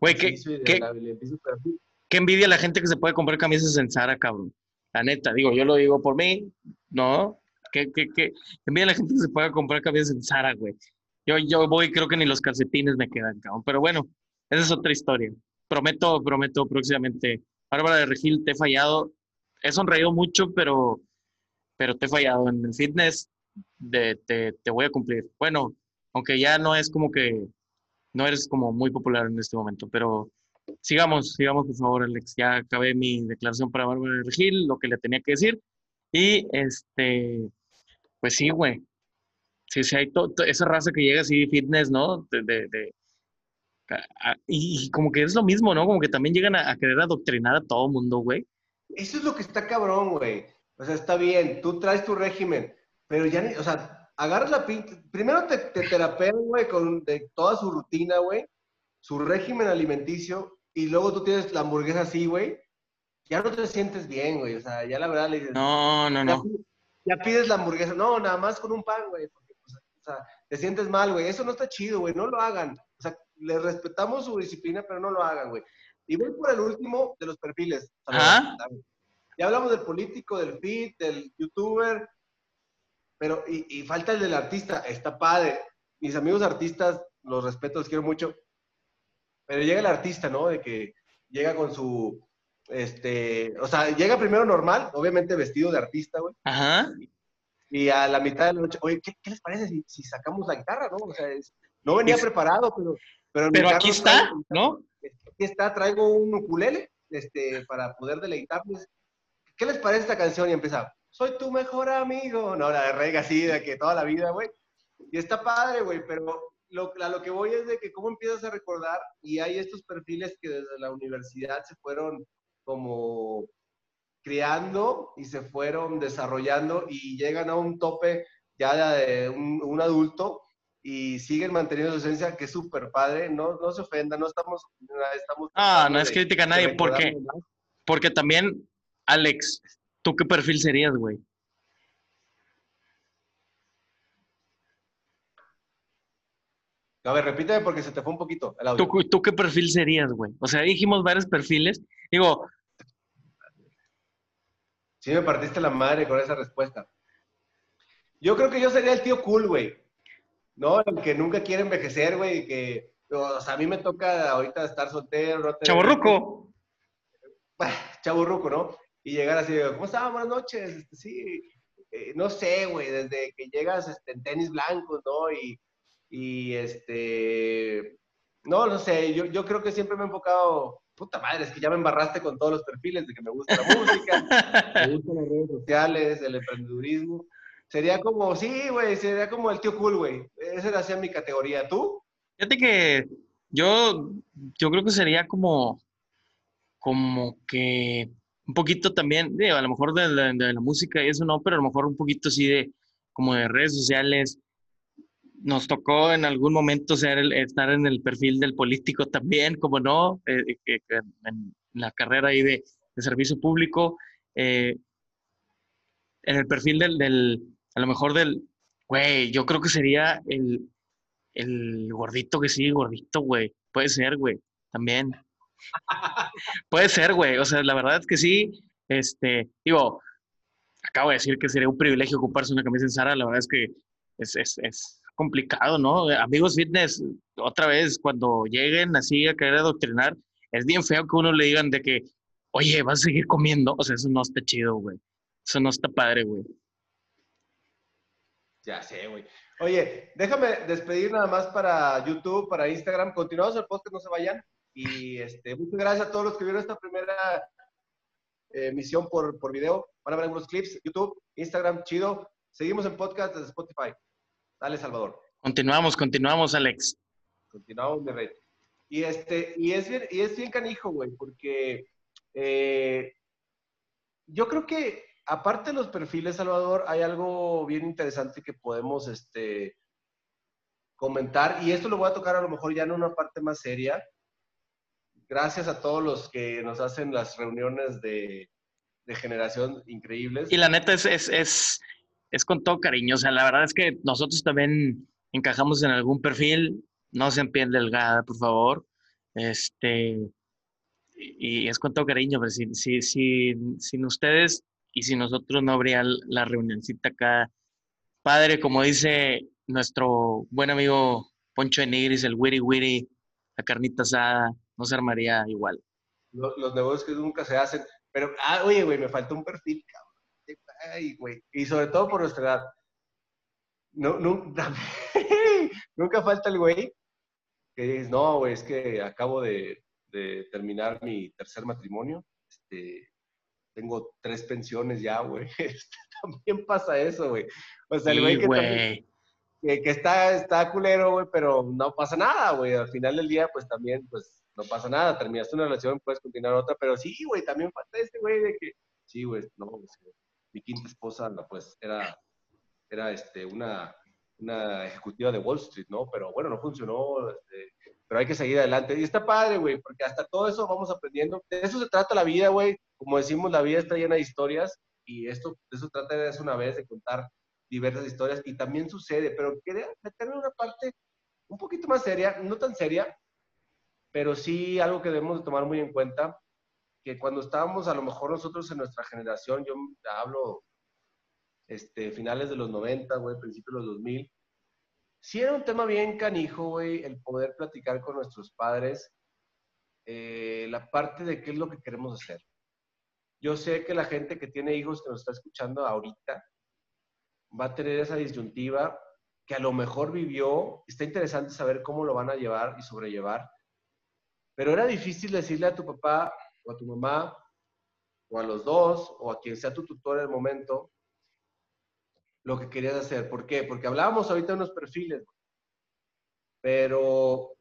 Güey, ¿qué, ejercicio y de qué- envidia la gente que se puede comprar camisas en Zara, cabrón. La neta, digo, yo lo digo por mí, ¿no? ¿Qué, qué, qué? Envidia la gente que se pueda comprar camisas en Zara, güey. Yo, yo voy, creo que ni los calcetines me quedan, cabrón. Pero bueno, esa es otra historia. Prometo, prometo próximamente. Bárbara de Regil, te he fallado. He sonreído mucho, pero, pero te he fallado. En el fitness de, te, te voy a cumplir. Bueno, aunque ya no es como que, no eres como muy popular en este momento, pero sigamos, sigamos por favor, Alex. Ya acabé mi declaración para Bárbara Regil, lo que le tenía que decir. Y este, pues sí, güey. Sí, sí, hay to- to- esa raza que llega así, fitness, ¿no? De, de- de- a- y, y como que es lo mismo, ¿no? Como que también llegan a, a querer adoctrinar a todo mundo, güey. Eso es lo que está cabrón, güey. O sea, está bien, tú traes tu régimen, pero ya ni, o sea, agarras la pinche. Primero te, te terapean, güey, con de toda su rutina, güey. Su régimen alimenticio y luego tú tienes la hamburguesa así, güey, ya no te sientes bien, güey. O sea, ya la verdad le dices. No, no, no. Ya, pides la hamburguesa. No, nada más con un pan, güey. Porque, pues, o sea, te sientes mal, güey. Eso no está chido, güey. No lo hagan. O sea, les respetamos su disciplina, pero no lo hagan, güey. Y voy por el último de los perfiles. Ya hablamos del político, del feed, del youtuber, pero y, y, falta el del artista. Está padre. Mis amigos artistas, los respeto, los quiero mucho. Pero llega el artista, ¿no? De que llega con su este, o sea, llega primero normal, obviamente vestido de artista, güey. Ajá. Y, a la mitad de la noche, oye, ¿qué, les parece si, sacamos la guitarra, no? O sea, no venía preparado, pero... Pero, pero aquí está, ¿no? Aquí está, traigo un ukulele, este, para poder deleitarles. ¿Qué les parece esta canción? Y empieza, soy tu mejor amigo. No, la de rega así, de que toda la vida, güey. Y está padre, güey, pero lo, a lo que voy es de que cómo empiezas a recordar y hay estos perfiles que desde la universidad se fueron como criando y se fueron desarrollando y llegan a un tope ya de un, adulto y siguen manteniendo su esencia, que es súper padre. No, no se ofenda, no estamos... estamos ah, no es crítica a nadie, porque, porque también, Alex, ¿tú qué perfil serías, güey? A ver, repíteme porque se te fue un poquito el audio. ¿Tú, ¿Tú, qué perfil serías, güey? O sea, dijimos varios perfiles. Digo... Sí me partiste la madre con esa respuesta. Yo creo que yo sería el tío cool, güey. ¿No? El que nunca quiere envejecer, güey. Que, o sea, a mí me toca ahorita estar soltero. No Chaburruco. Chaburruco, ¿no? Y llegar así, ¿cómo estás? Buenas noches. Este, sí, eh, no sé, güey, desde que llegas este, en tenis blancos, ¿no? Y, y este, no, no sé, yo, yo creo que siempre me he enfocado, puta madre, es que ya me embarraste con todos los perfiles de que me gusta la música, me gustan las redes sociales, el emprendedurismo. Sería como, sí, güey, sería como el tío cool, güey. Esa era mi categoría. ¿Tú? Fíjate que yo, yo creo que sería como, como que un poquito también, a lo mejor de la, de la música y eso no, pero a lo mejor un poquito así de, como de redes sociales, nos tocó en algún momento ser estar en el perfil del político también, como no, eh, en la carrera ahí de, servicio público, eh, en el perfil del, a lo mejor del, güey, yo creo que sería el, el gordito que sí, gordito, güey, puede ser, güey, también. puede ser, güey, o sea, la verdad es que sí, este, digo, acabo de decir que sería un privilegio ocuparse una camisa en Sara, la verdad es que es, es, es complicado, ¿no? Amigos fitness, otra vez, cuando lleguen así a querer adoctrinar, es bien feo que uno le digan de que, oye, vas a seguir comiendo. O sea, eso no está chido, güey. Eso no está padre, güey. Ya sé, güey. Oye, déjame despedir nada más para YouTube, para Instagram. Continuamos el podcast, no se vayan. Y este, muchas gracias a todos los que vieron esta primera emisión por, por video. Van a ver algunos clips, YouTube, Instagram, chido. Seguimos en podcast de Spotify. Dale, Salvador. Continuamos, continuamos, Alex. Continuamos, mi rey. Y, este, y, es, bien, y es bien canijo, güey, porque eh, yo creo que aparte de los perfiles, Salvador, hay algo bien interesante que podemos este, comentar, y esto lo voy a tocar a lo mejor ya en una parte más seria. Gracias a todos los que nos hacen las reuniones de, generación increíbles. Y la neta es, es es con todo cariño. O sea, la verdad es que nosotros también encajamos en algún perfil. No se piel delgada, por favor. Este, y es con todo cariño, pero si, si, si, sin ustedes y sin nosotros no habría la reunioncita acá. Padre, como dice nuestro buen amigo Poncho de el wiri wiri, la carnita asada, no se armaría igual. Los, los negocios que nunca se hacen. Pero, ah, oye, güey, me faltó un perfil, cabrón. Y sobre todo por nuestra edad. No, nunca falta el güey que dices, no, güey, es que acabo de, terminar mi tercer matrimonio. Este, tengo tres pensiones ya, güey. Este, también pasa eso, güey. O sea, el güey que, que, está, está culero, güey, pero no pasa nada, güey. Al final del día, pues también, pues no pasa nada. Terminaste una relación, puedes continuar otra, pero sí, güey, también falta ese güey de que, sí, güey, no, mi quinta esposa, pues era, era este, una, una ejecutiva de Wall Street, ¿no? Pero bueno, no funcionó, este, pero hay que seguir adelante. Y está padre, güey, porque hasta todo eso vamos aprendiendo. De eso se trata la vida, güey. Como decimos, la vida está llena de historias y esto, de eso trata de una vez, de contar diversas historias y también sucede, pero quería meterme una parte un poquito más seria, no tan seria, pero sí algo que debemos de tomar muy en cuenta, que cuando estábamos a lo mejor nosotros en nuestra generación, yo hablo este, finales de los 90, güey, principios de los 2000, sí era un tema bien canijo, güey, el poder platicar con nuestros padres eh, la parte de qué es lo que queremos hacer. Yo sé que la gente que tiene hijos que nos está escuchando ahorita va a tener esa disyuntiva que a lo mejor vivió. Está interesante saber cómo lo van a llevar y sobrellevar. Pero era difícil decirle a tu papá o a tu mamá o a los dos o a quien sea tu tutor en el momento lo que querías hacer. ¿Por qué? Porque hablábamos ahorita de unos perfiles, pero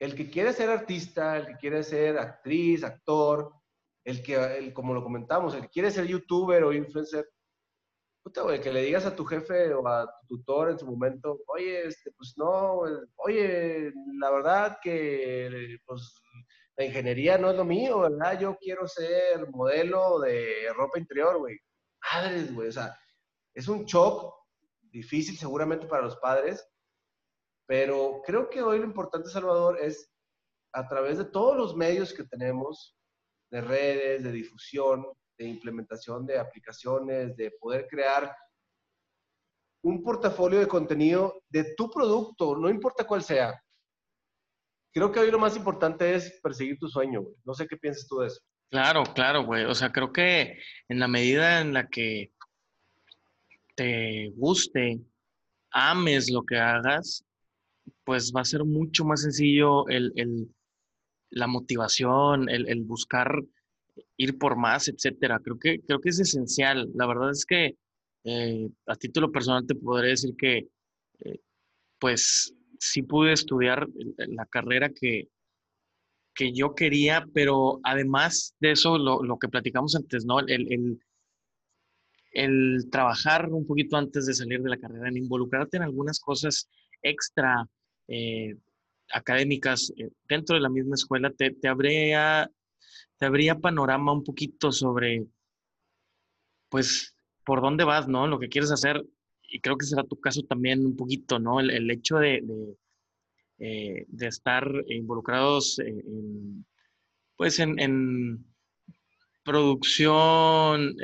el que quiere ser artista, el que quiere ser actriz, actor, el que, el, como lo comentamos, el que quiere ser youtuber o influencer, puta, güey, que le digas a tu jefe o a tu tutor en su momento, oye, este, pues no, oye, la verdad que, pues, la ingeniería no es lo mío, ¿verdad? Yo quiero ser modelo de ropa interior, güey. Madres, güey, o sea, es un shock difícil seguramente para los padres, pero creo que hoy lo importante, Salvador, es a través de todos los medios que tenemos, de redes, de difusión, de implementación de aplicaciones, de poder crear un portafolio de contenido de tu producto, no importa cuál sea. Creo que hoy lo más importante es perseguir tu sueño, güey. No sé qué piensas tú de eso. Claro, claro, güey. O sea, creo que en la medida en la que te guste, ames lo que hagas, pues va a ser mucho más sencillo el, la motivación, el, buscar ir por más, etcétera. Creo que, creo que es esencial. La verdad es que eh, a título personal te podré decir que, eh, pues, sí pude estudiar la carrera que, que yo quería, pero además de eso, lo, lo que platicamos antes, ¿no? El, el, trabajar un poquito antes de salir de la carrera, en involucrarte en algunas cosas extra eh, académicas eh, dentro de la misma escuela, te, te, habría, te habría panorama un poquito sobre, pues, por dónde vas, ¿no? Lo que quieres hacer. Y creo que será tu caso también un poquito, ¿no? El, hecho de, de, eh, estar involucrados en, pues, en, producción,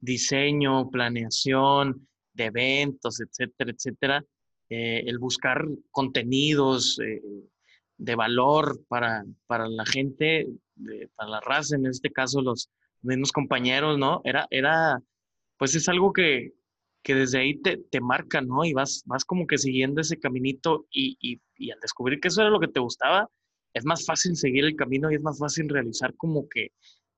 diseño, planeación de eventos, etcétera, etcétera, eh, el buscar contenidos eh, de valor para, para la gente, para la raza, en este caso los mismos compañeros, ¿no? Era, era pues es algo que, que desde ahí te, te, marca, ¿no? Y vas, vas como que siguiendo ese caminito y, y, al descubrir que eso era lo que te gustaba, es más fácil seguir el camino y es más fácil realizar como que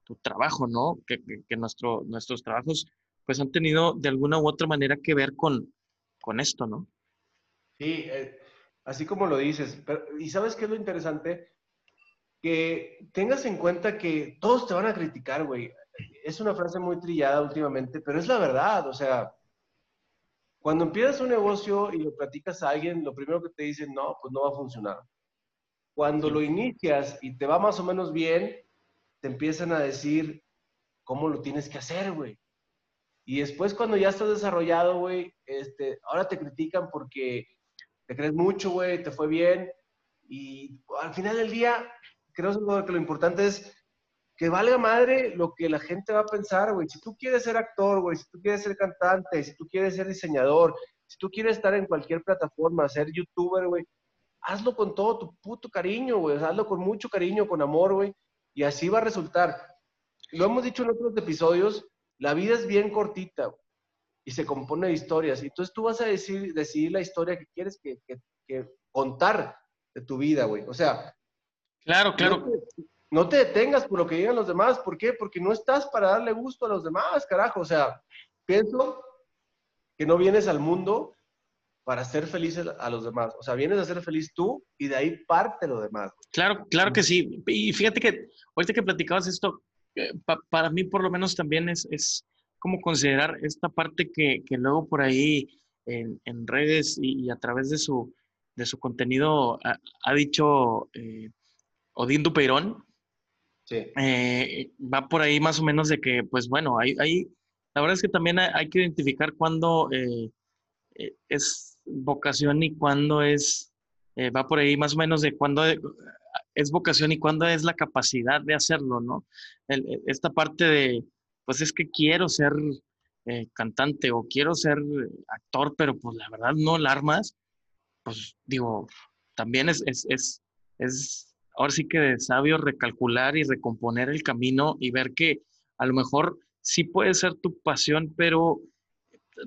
tu trabajo, ¿no? Que, que, nuestro, nuestros trabajos pues han tenido de alguna u otra manera que ver con, con esto, ¿no? Sí, eh, así como lo dices. ¿Y sabes qué es lo interesante? Que tengas en cuenta que todos te van a criticar, güey. Es una frase muy trillada últimamente, pero es la verdad. O sea, cuando empiezas un negocio y lo platicas a alguien, lo primero que te dicen, no, pues no va a funcionar. Cuando lo inicias y te va más o menos bien, te empiezan a decir cómo lo tienes que hacer, güey. Y después cuando ya estás desarrollado, güey, este, ahora te critican porque te crees mucho, güey, te fue bien. Y al final del día, creo que lo importante es que valga madre lo que la gente va a pensar, güey. Si tú quieres ser actor, güey, si tú quieres ser cantante, si tú quieres ser diseñador, si tú quieres estar en cualquier plataforma, ser youtuber, güey, hazlo con todo tu puto cariño, güey. Hazlo con mucho cariño, con amor, güey. Y así va a resultar. Lo hemos dicho en otros episodios, la vida es bien cortita y se compone de historias. Y entonces tú vas a decir, decidir la historia que quieres que, contar de tu vida, güey. O sea. Claro, claro. No te, detengas por lo que digan los demás. ¿Por qué? Porque no estás para darle gusto a los demás, carajo. O sea, pienso que no vienes al mundo para ser feliz a los demás. O sea, vienes a ser feliz tú y de ahí parte lo demás. Claro, claro que sí. Y fíjate que ahorita que platicabas esto, eh, para mí por lo menos también es, es como considerar esta parte que, que luego por ahí en, redes y, a través de su, de su contenido ha, dicho eh, Odín Dupeirón. Eh, va por ahí más o menos de que, pues bueno, hay, hay la verdad es que también hay, que identificar cuándo eh, eh, es vocación y cuándo es, va por ahí más o menos de cuándo es vocación y cuándo es la capacidad de hacerlo, ¿no? esta parte de, pues es que quiero ser cantante o quiero ser actor, pero pues la verdad no la pues digo, también es, es, es ahora sí que de sabio recalcular y recomponer el camino y ver que a lo mejor sí puede ser tu pasión, pero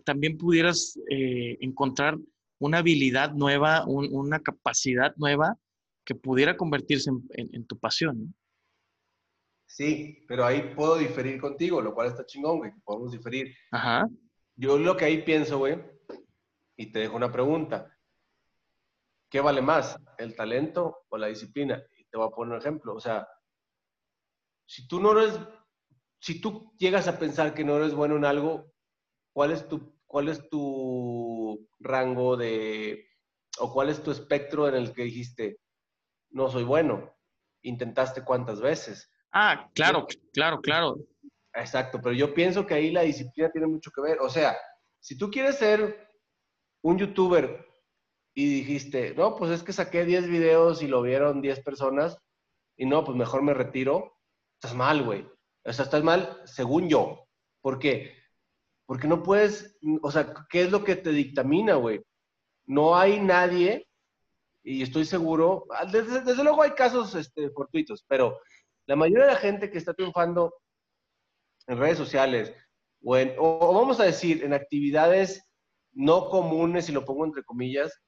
también pudieras eh, encontrar una habilidad nueva, una capacidad nueva que pudiera convertirse en, tu pasión. Sí, pero ahí puedo diferir contigo, lo cual está chingón, güey, podemos diferir. Ajá. Yo lo que ahí pienso, güey, y te dejo una pregunta. ¿Qué vale más, el talento o la disciplina? Te voy a poner un ejemplo. O sea, si tú no eres, si tú llegas a pensar que no eres bueno en algo, ¿cuál es tu, cuál es tu rango de, o cuál es tu espectro en el que dijiste, no soy bueno? ¿Intentaste cuántas veces? Ah, claro, claro, claro. Exacto, pero yo pienso que ahí la disciplina tiene mucho que ver. O sea, si tú quieres ser un youtuber y dijiste, no, pues es que saqué 10 videos y lo vieron 10 personas y no, pues mejor me retiro, estás mal, güey. O sea, estás mal según yo. ¿Por qué? Porque no puedes, o sea, ¿qué es lo que te dictamina, güey? No hay nadie, y estoy seguro, ah, desde, luego hay casos este, fortuitos, pero la mayoría de la gente que está triunfando en redes sociales, o, o vamos a decir, en actividades no comunes, y lo pongo entre comillas,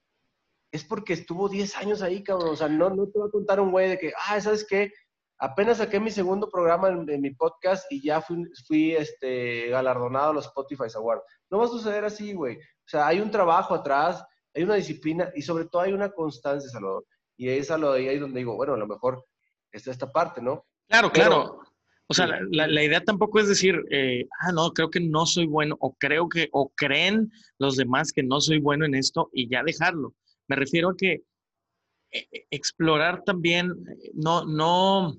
es porque estuvo 10 años ahí, cabrón. O sea, no, no te va a contar un güey de que, ah, ¿sabes qué? Apenas saqué mi segundo programa en, mi podcast y ya fui, fui este, galardonado a los Spotify Awards. No va a suceder así, güey. O sea, hay un trabajo atrás, hay una disciplina y sobre todo hay una constancia, Salvador. Y es a lo de ahí donde digo, bueno, a lo mejor está esta parte, ¿no? Claro, claro. O sea, la, la, idea tampoco es decir, eh, ah, no, creo que no soy bueno, o creo que, o creen los demás que no soy bueno en esto y ya dejarlo. Me refiero a que eh, eh, explorar también, no, no,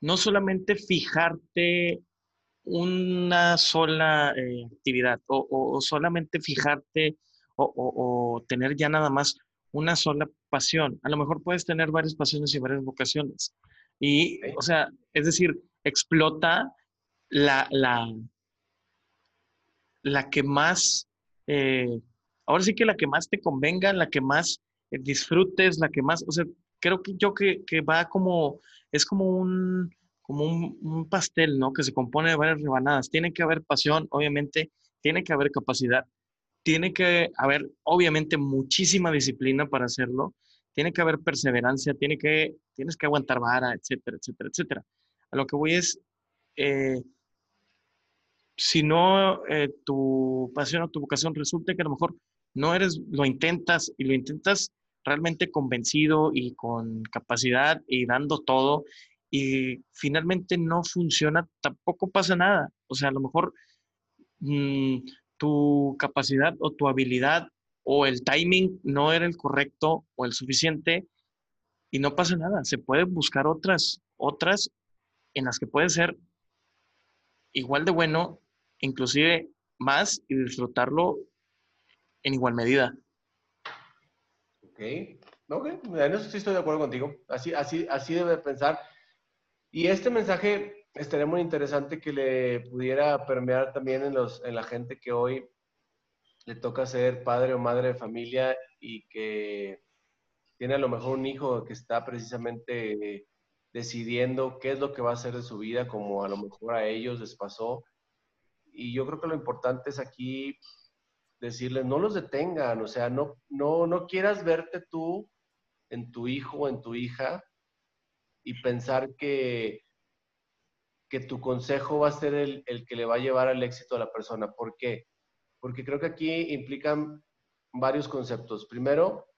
no solamente fijarte una sola eh, actividad o, solamente fijarte o, tener ya nada más una sola pasión. A lo mejor puedes tener varias pasiones y varias vocaciones. Y, o sea, es decir, explota la, la, la que más ahora sí que la que más te convenga, la que más eh, disfrutes, la que más, o sea, creo que yo que, va como, es como un, como un, pastel, ¿no? Que se compone de varias rebanadas. Tiene que haber pasión, obviamente, tiene que haber capacidad, tiene que haber, obviamente, muchísima disciplina para hacerlo, tiene que haber perseverancia, tiene que, tienes que aguantar vara, etcétera, etcétera, etcétera. A lo que voy es, eh, si no eh, tu pasión o tu vocación resulta que a lo mejor no eres, lo intentas y lo intentas realmente convencido y con capacidad y dando todo y finalmente no funciona, tampoco pasa nada. O sea, a lo mejor mm, tu capacidad o tu habilidad o el timing no era el correcto o el suficiente y no pasa nada. Se pueden buscar otras, otras en las que puede ser igual de bueno, inclusive más y disfrutarlo en igual medida. Ok, ok, en eso sí estoy de acuerdo contigo. Así, así, así debe pensar. Y este mensaje estaría muy interesante que le pudiera permear también en, los, en la gente que hoy le toca ser padre o madre de familia y que tiene a lo mejor un hijo que está precisamente decidiendo qué es lo que va a hacer de su vida, como a lo mejor a ellos les pasó. Y yo creo que lo importante es aquí decirles, no los detengan, o sea, no, no, no quieras verte tú en tu hijo o en tu hija y pensar que, que tu consejo va a ser el, el, que le va a llevar al éxito a la persona. ¿Por qué? Porque creo que aquí implican varios conceptos. Primero,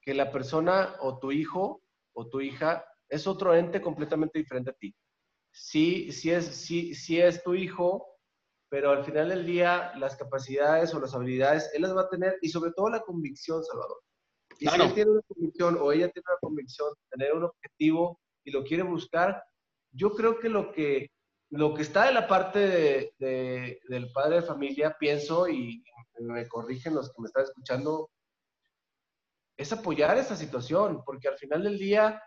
que la persona o tu hijo o tu hija es otro ente completamente diferente a ti. Si, si, es, si, si es tu hijo pero al final del día las capacidades o las habilidades él las va a tener y sobre todo la convicción, Salvador. Y si él tiene una convicción o ella tiene una convicción de tener un objetivo y lo quiere buscar, yo creo que lo que, lo que está de la parte de, del padre de familia, pienso, y me corrigen los que me están escuchando, es apoyar esa situación, porque al final del día,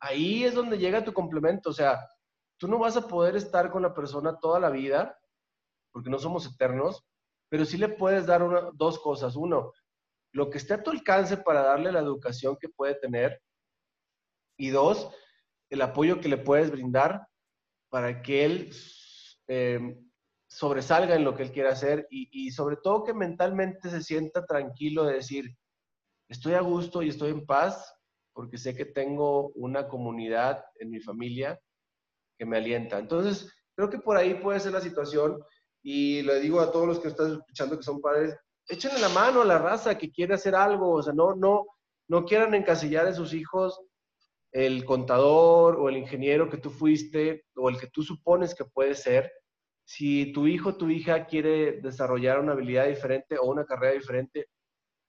ahí es donde llega tu complemento. O sea, tú no vas a poder estar con la persona toda la vida, porque no somos eternos, pero sí le puedes dar dos cosas. Uno, lo que esté a tu alcance para darle la educación que puede tener. Y dos, el apoyo que le puedes brindar para que él eh, sobresalga en lo que él quiere hacer y, y, sobre todo que mentalmente se sienta tranquilo de decir, estoy a gusto y estoy en paz porque sé que tengo una comunidad en mi familia que me alienta. Entonces, creo que por ahí puede ser la situación y le digo a todos los que están escuchando que son padres, échenle la mano a la raza que quiere hacer algo, o sea, no, no, no quieran encasillar a sus hijos el contador o el ingeniero que tú fuiste o el que tú supones que puede ser. Si tu hijo o tu hija quiere desarrollar una habilidad diferente o una carrera diferente,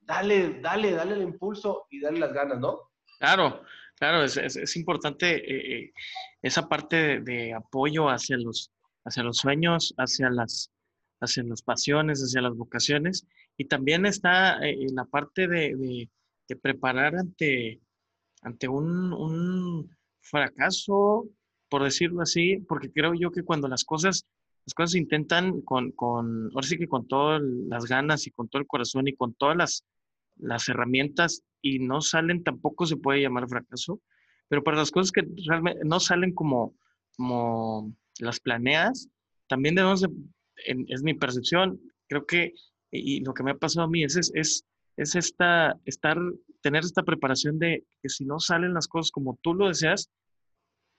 dale, dale, dale el impulso y dale las ganas, ¿no? Claro, claro, es, es, importante eh, eh, esa parte de, apoyo hacia los, hacia los sueños, hacia las, hacia las pasiones, hacia las vocaciones. Y también está eh, la parte de, preparar ante, ante un, un, fracaso, por decirlo así, porque creo yo que cuando las cosas, las cosas se intentan con, con, ahora sí que con todas las ganas y con todo el corazón y con todas las, las herramientas y no salen, tampoco se puede llamar fracaso, pero para las cosas que realmente no salen como, como las planeas, también debemos, de, es mi percepción, creo que, y lo que me ha pasado a mí es, es, es esta, estar, tener esta preparación de que si no salen las cosas como tú lo deseas,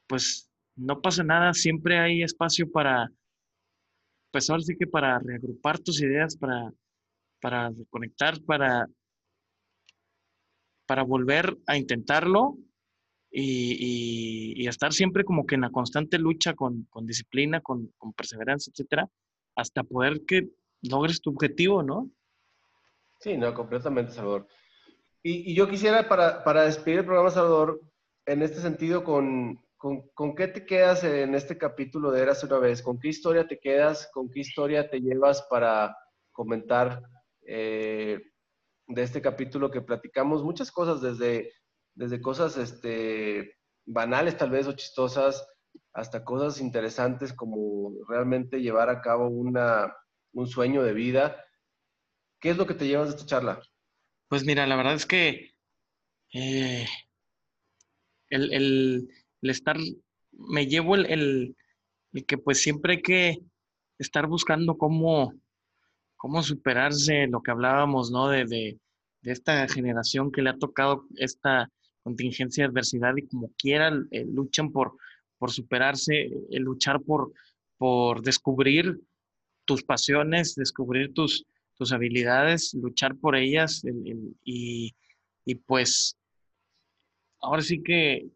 pues no pasa nada, siempre hay espacio para, pues ahora sí que para reagrupar tus ideas, para, para conectar, para para volver a intentarlo y, estar siempre como que en la constante lucha con, disciplina, con, perseverancia, etcétera, hasta poder que logres tu objetivo, ¿no? Sí, no, completamente, Salvador. Y, yo quisiera, para, para, despedir el programa, Salvador, en este sentido, con, con, qué te quedas en este capítulo de Eras una vez? ¿Con qué historia te quedas? ¿Con qué historia te llevas para comentar eh, de este capítulo que platicamos muchas cosas, desde, desde cosas este, banales tal vez o chistosas, hasta cosas interesantes como realmente llevar a cabo una, un sueño de vida. ¿Qué es lo que te llevas de esta charla? Pues mira, la verdad es que eh, el, el, estar, me llevo el, el, que pues siempre hay que estar buscando cómo, cómo superarse, lo que hablábamos, ¿no? De, de, esta generación que le ha tocado esta contingencia adversidad y como quieran eh, luchan por, por superarse, el luchar por, por descubrir tus pasiones, descubrir tus, tus habilidades, luchar por ellas y, y, pues ahora sí que,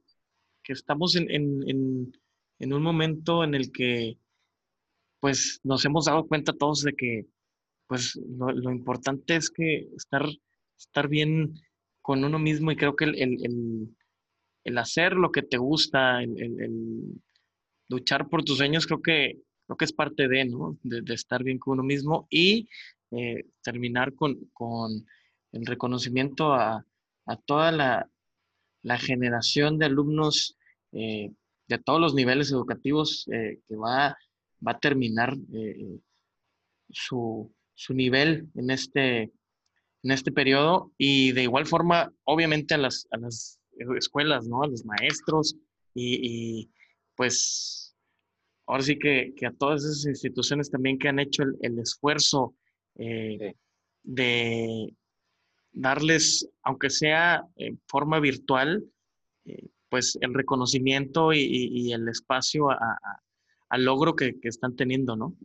que estamos en, en, en, un momento en el que pues nos hemos dado cuenta todos de que pues lo, importante es que estar, estar bien con uno mismo y creo que el, hacer lo que te gusta, el, luchar por tus sueños, creo que, creo que es parte de, ¿no? De, estar bien con uno mismo y eh, terminar con, el reconocimiento a, toda la, generación de alumnos eh, de todos los niveles educativos eh, que va, va a terminar su, su nivel en este, en este periodo y de igual forma, obviamente, a las, a las escuelas, ¿no? A los maestros y, pues ahora sí que, que, a todas esas instituciones también que han hecho el, esfuerzo eh, de darles, aunque sea en forma virtual, eh, pues el reconocimiento y, el espacio al logro que, que, están teniendo, ¿no?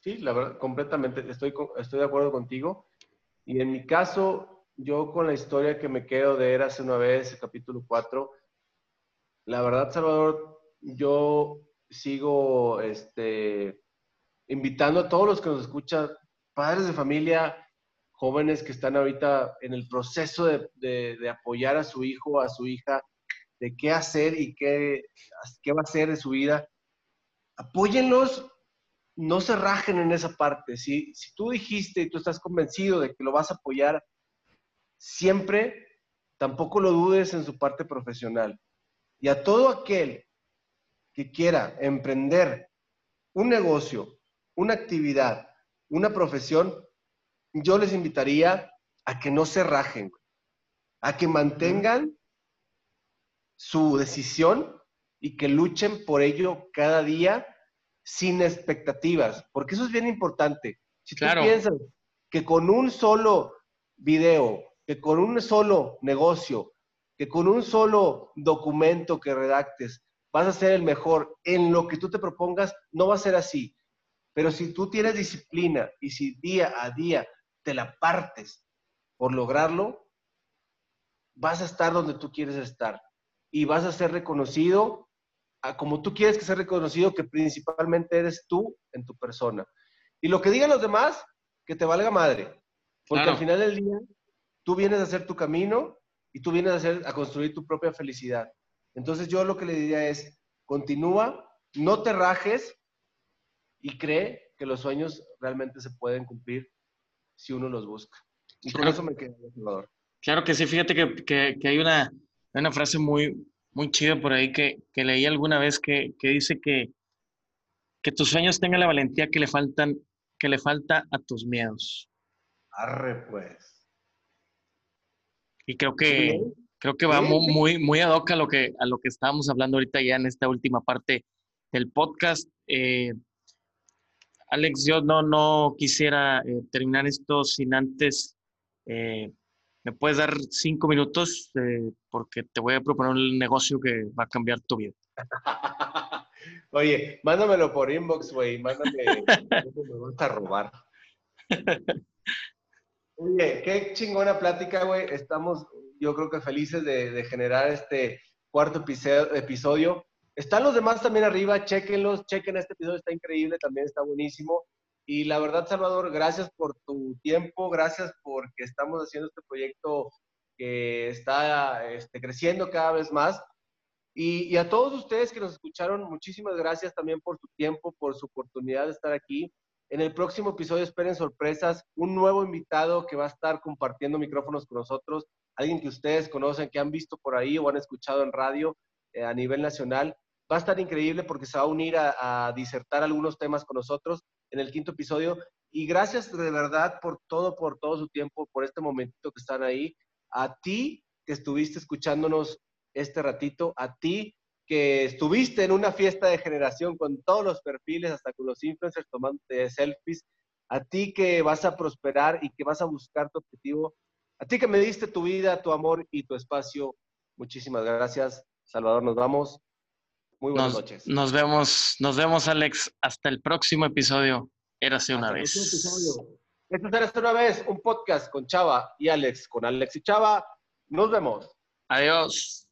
Sí, la verdad, completamente, estoy, estoy de acuerdo contigo. Y en mi caso, yo con la historia que me quedo de Érase una vez, el capítulo 4, la verdad, Salvador, yo sigo este, invitando a todos los que nos escuchan, padres de familia, jóvenes que están ahorita en el proceso de, apoyar a su hijo a su hija, de qué hacer y qué, qué va a hacer de su vida. Apóyenlos, no se rajen en esa parte. Si, si tú dijiste y tú estás convencido de que lo vas a apoyar, siempre tampoco lo dudes en su parte profesional. Y a todo aquel que quiera emprender un negocio, una actividad, una profesión, yo les invitaría a que no se rajen, a que mantengan su decisión y que luchen por ello cada día sin expectativas, porque eso es bien importante. Si tú piensas que con un solo video, que con un solo negocio, que con un solo documento que redactes vas a ser el mejor en lo que tú te propongas, no va a ser así. Pero si tú tienes disciplina y si día a día te la partes por lograrlo, vas a estar donde tú quieres estar y vas a ser reconocido como tú quieres que sea reconocido, que principalmente eres tú en tu persona. Y lo que digan los demás, que te valga madre. Porque al final del día, tú vienes a hacer tu camino y tú vienes a, hacer, a construir tu propia felicidad. Entonces yo lo que le diría es, continúa, no te rajes y cree que los sueños realmente se pueden cumplir si uno los busca. Y con eso me quedo, Salvador. Claro que sí, fíjate que, hay una, una, frase muy, muy chida por ahí que, leí alguna vez que, dice que, que tus sueños tengan la valentía que le, faltan, que le falta a tus miedos. Arre, pues. Y creo que, creo que va muy, muy, muy ad hoc a lo, que, a lo que estábamos hablando ahorita ya en esta última parte del podcast. Eh, Alex, yo no, no quisiera eh, terminar esto sin antes. Eh, ¿Me puedes dar cinco minutos? Eh, porque te voy a proponer un negocio que va a cambiar tu vida. Oye, mándamelo por inbox, güey. Mándame. me gusta robar. Oye, qué chingona plática, güey. Estamos, yo creo que felices de, de generar este cuarto episodio. Están los demás también arriba, chequenlos, chequen este episodio, está increíble, también está buenísimo. Y la verdad, Salvador, gracias por tu tiempo, gracias porque estamos haciendo este proyecto que está este, creciendo cada vez más. Y, a todos ustedes que nos escucharon, muchísimas gracias también por su tiempo, por su oportunidad de estar aquí. En el próximo episodio esperen sorpresas, un nuevo invitado que va a estar compartiendo micrófonos con nosotros, alguien que ustedes conocen, que han visto por ahí o han escuchado en radio eh, a nivel nacional va a estar increíble porque se va a unir a, disertar algunos temas con nosotros en el quinto episodio. Y gracias de verdad por todo, por todo su tiempo, por este momentito que están ahí. A ti que estuviste escuchándonos este ratito, a ti que estuviste en una fiesta de generación con todos los perfiles, hasta con los influencers tomando selfies, a ti que vas a prosperar y que vas a buscar tu objetivo, a ti que me diste tu vida, tu amor y tu espacio. Muchísimas gracias. Salvador, nos vamos. Muy buenas noches. Nos vemos, nos vemos, Alex. Hasta el próximo episodio. Érase una vez. Esto es Érase una vez, un podcast con Chava y Alex. Con Alex y Chava. Nos vemos. Adiós.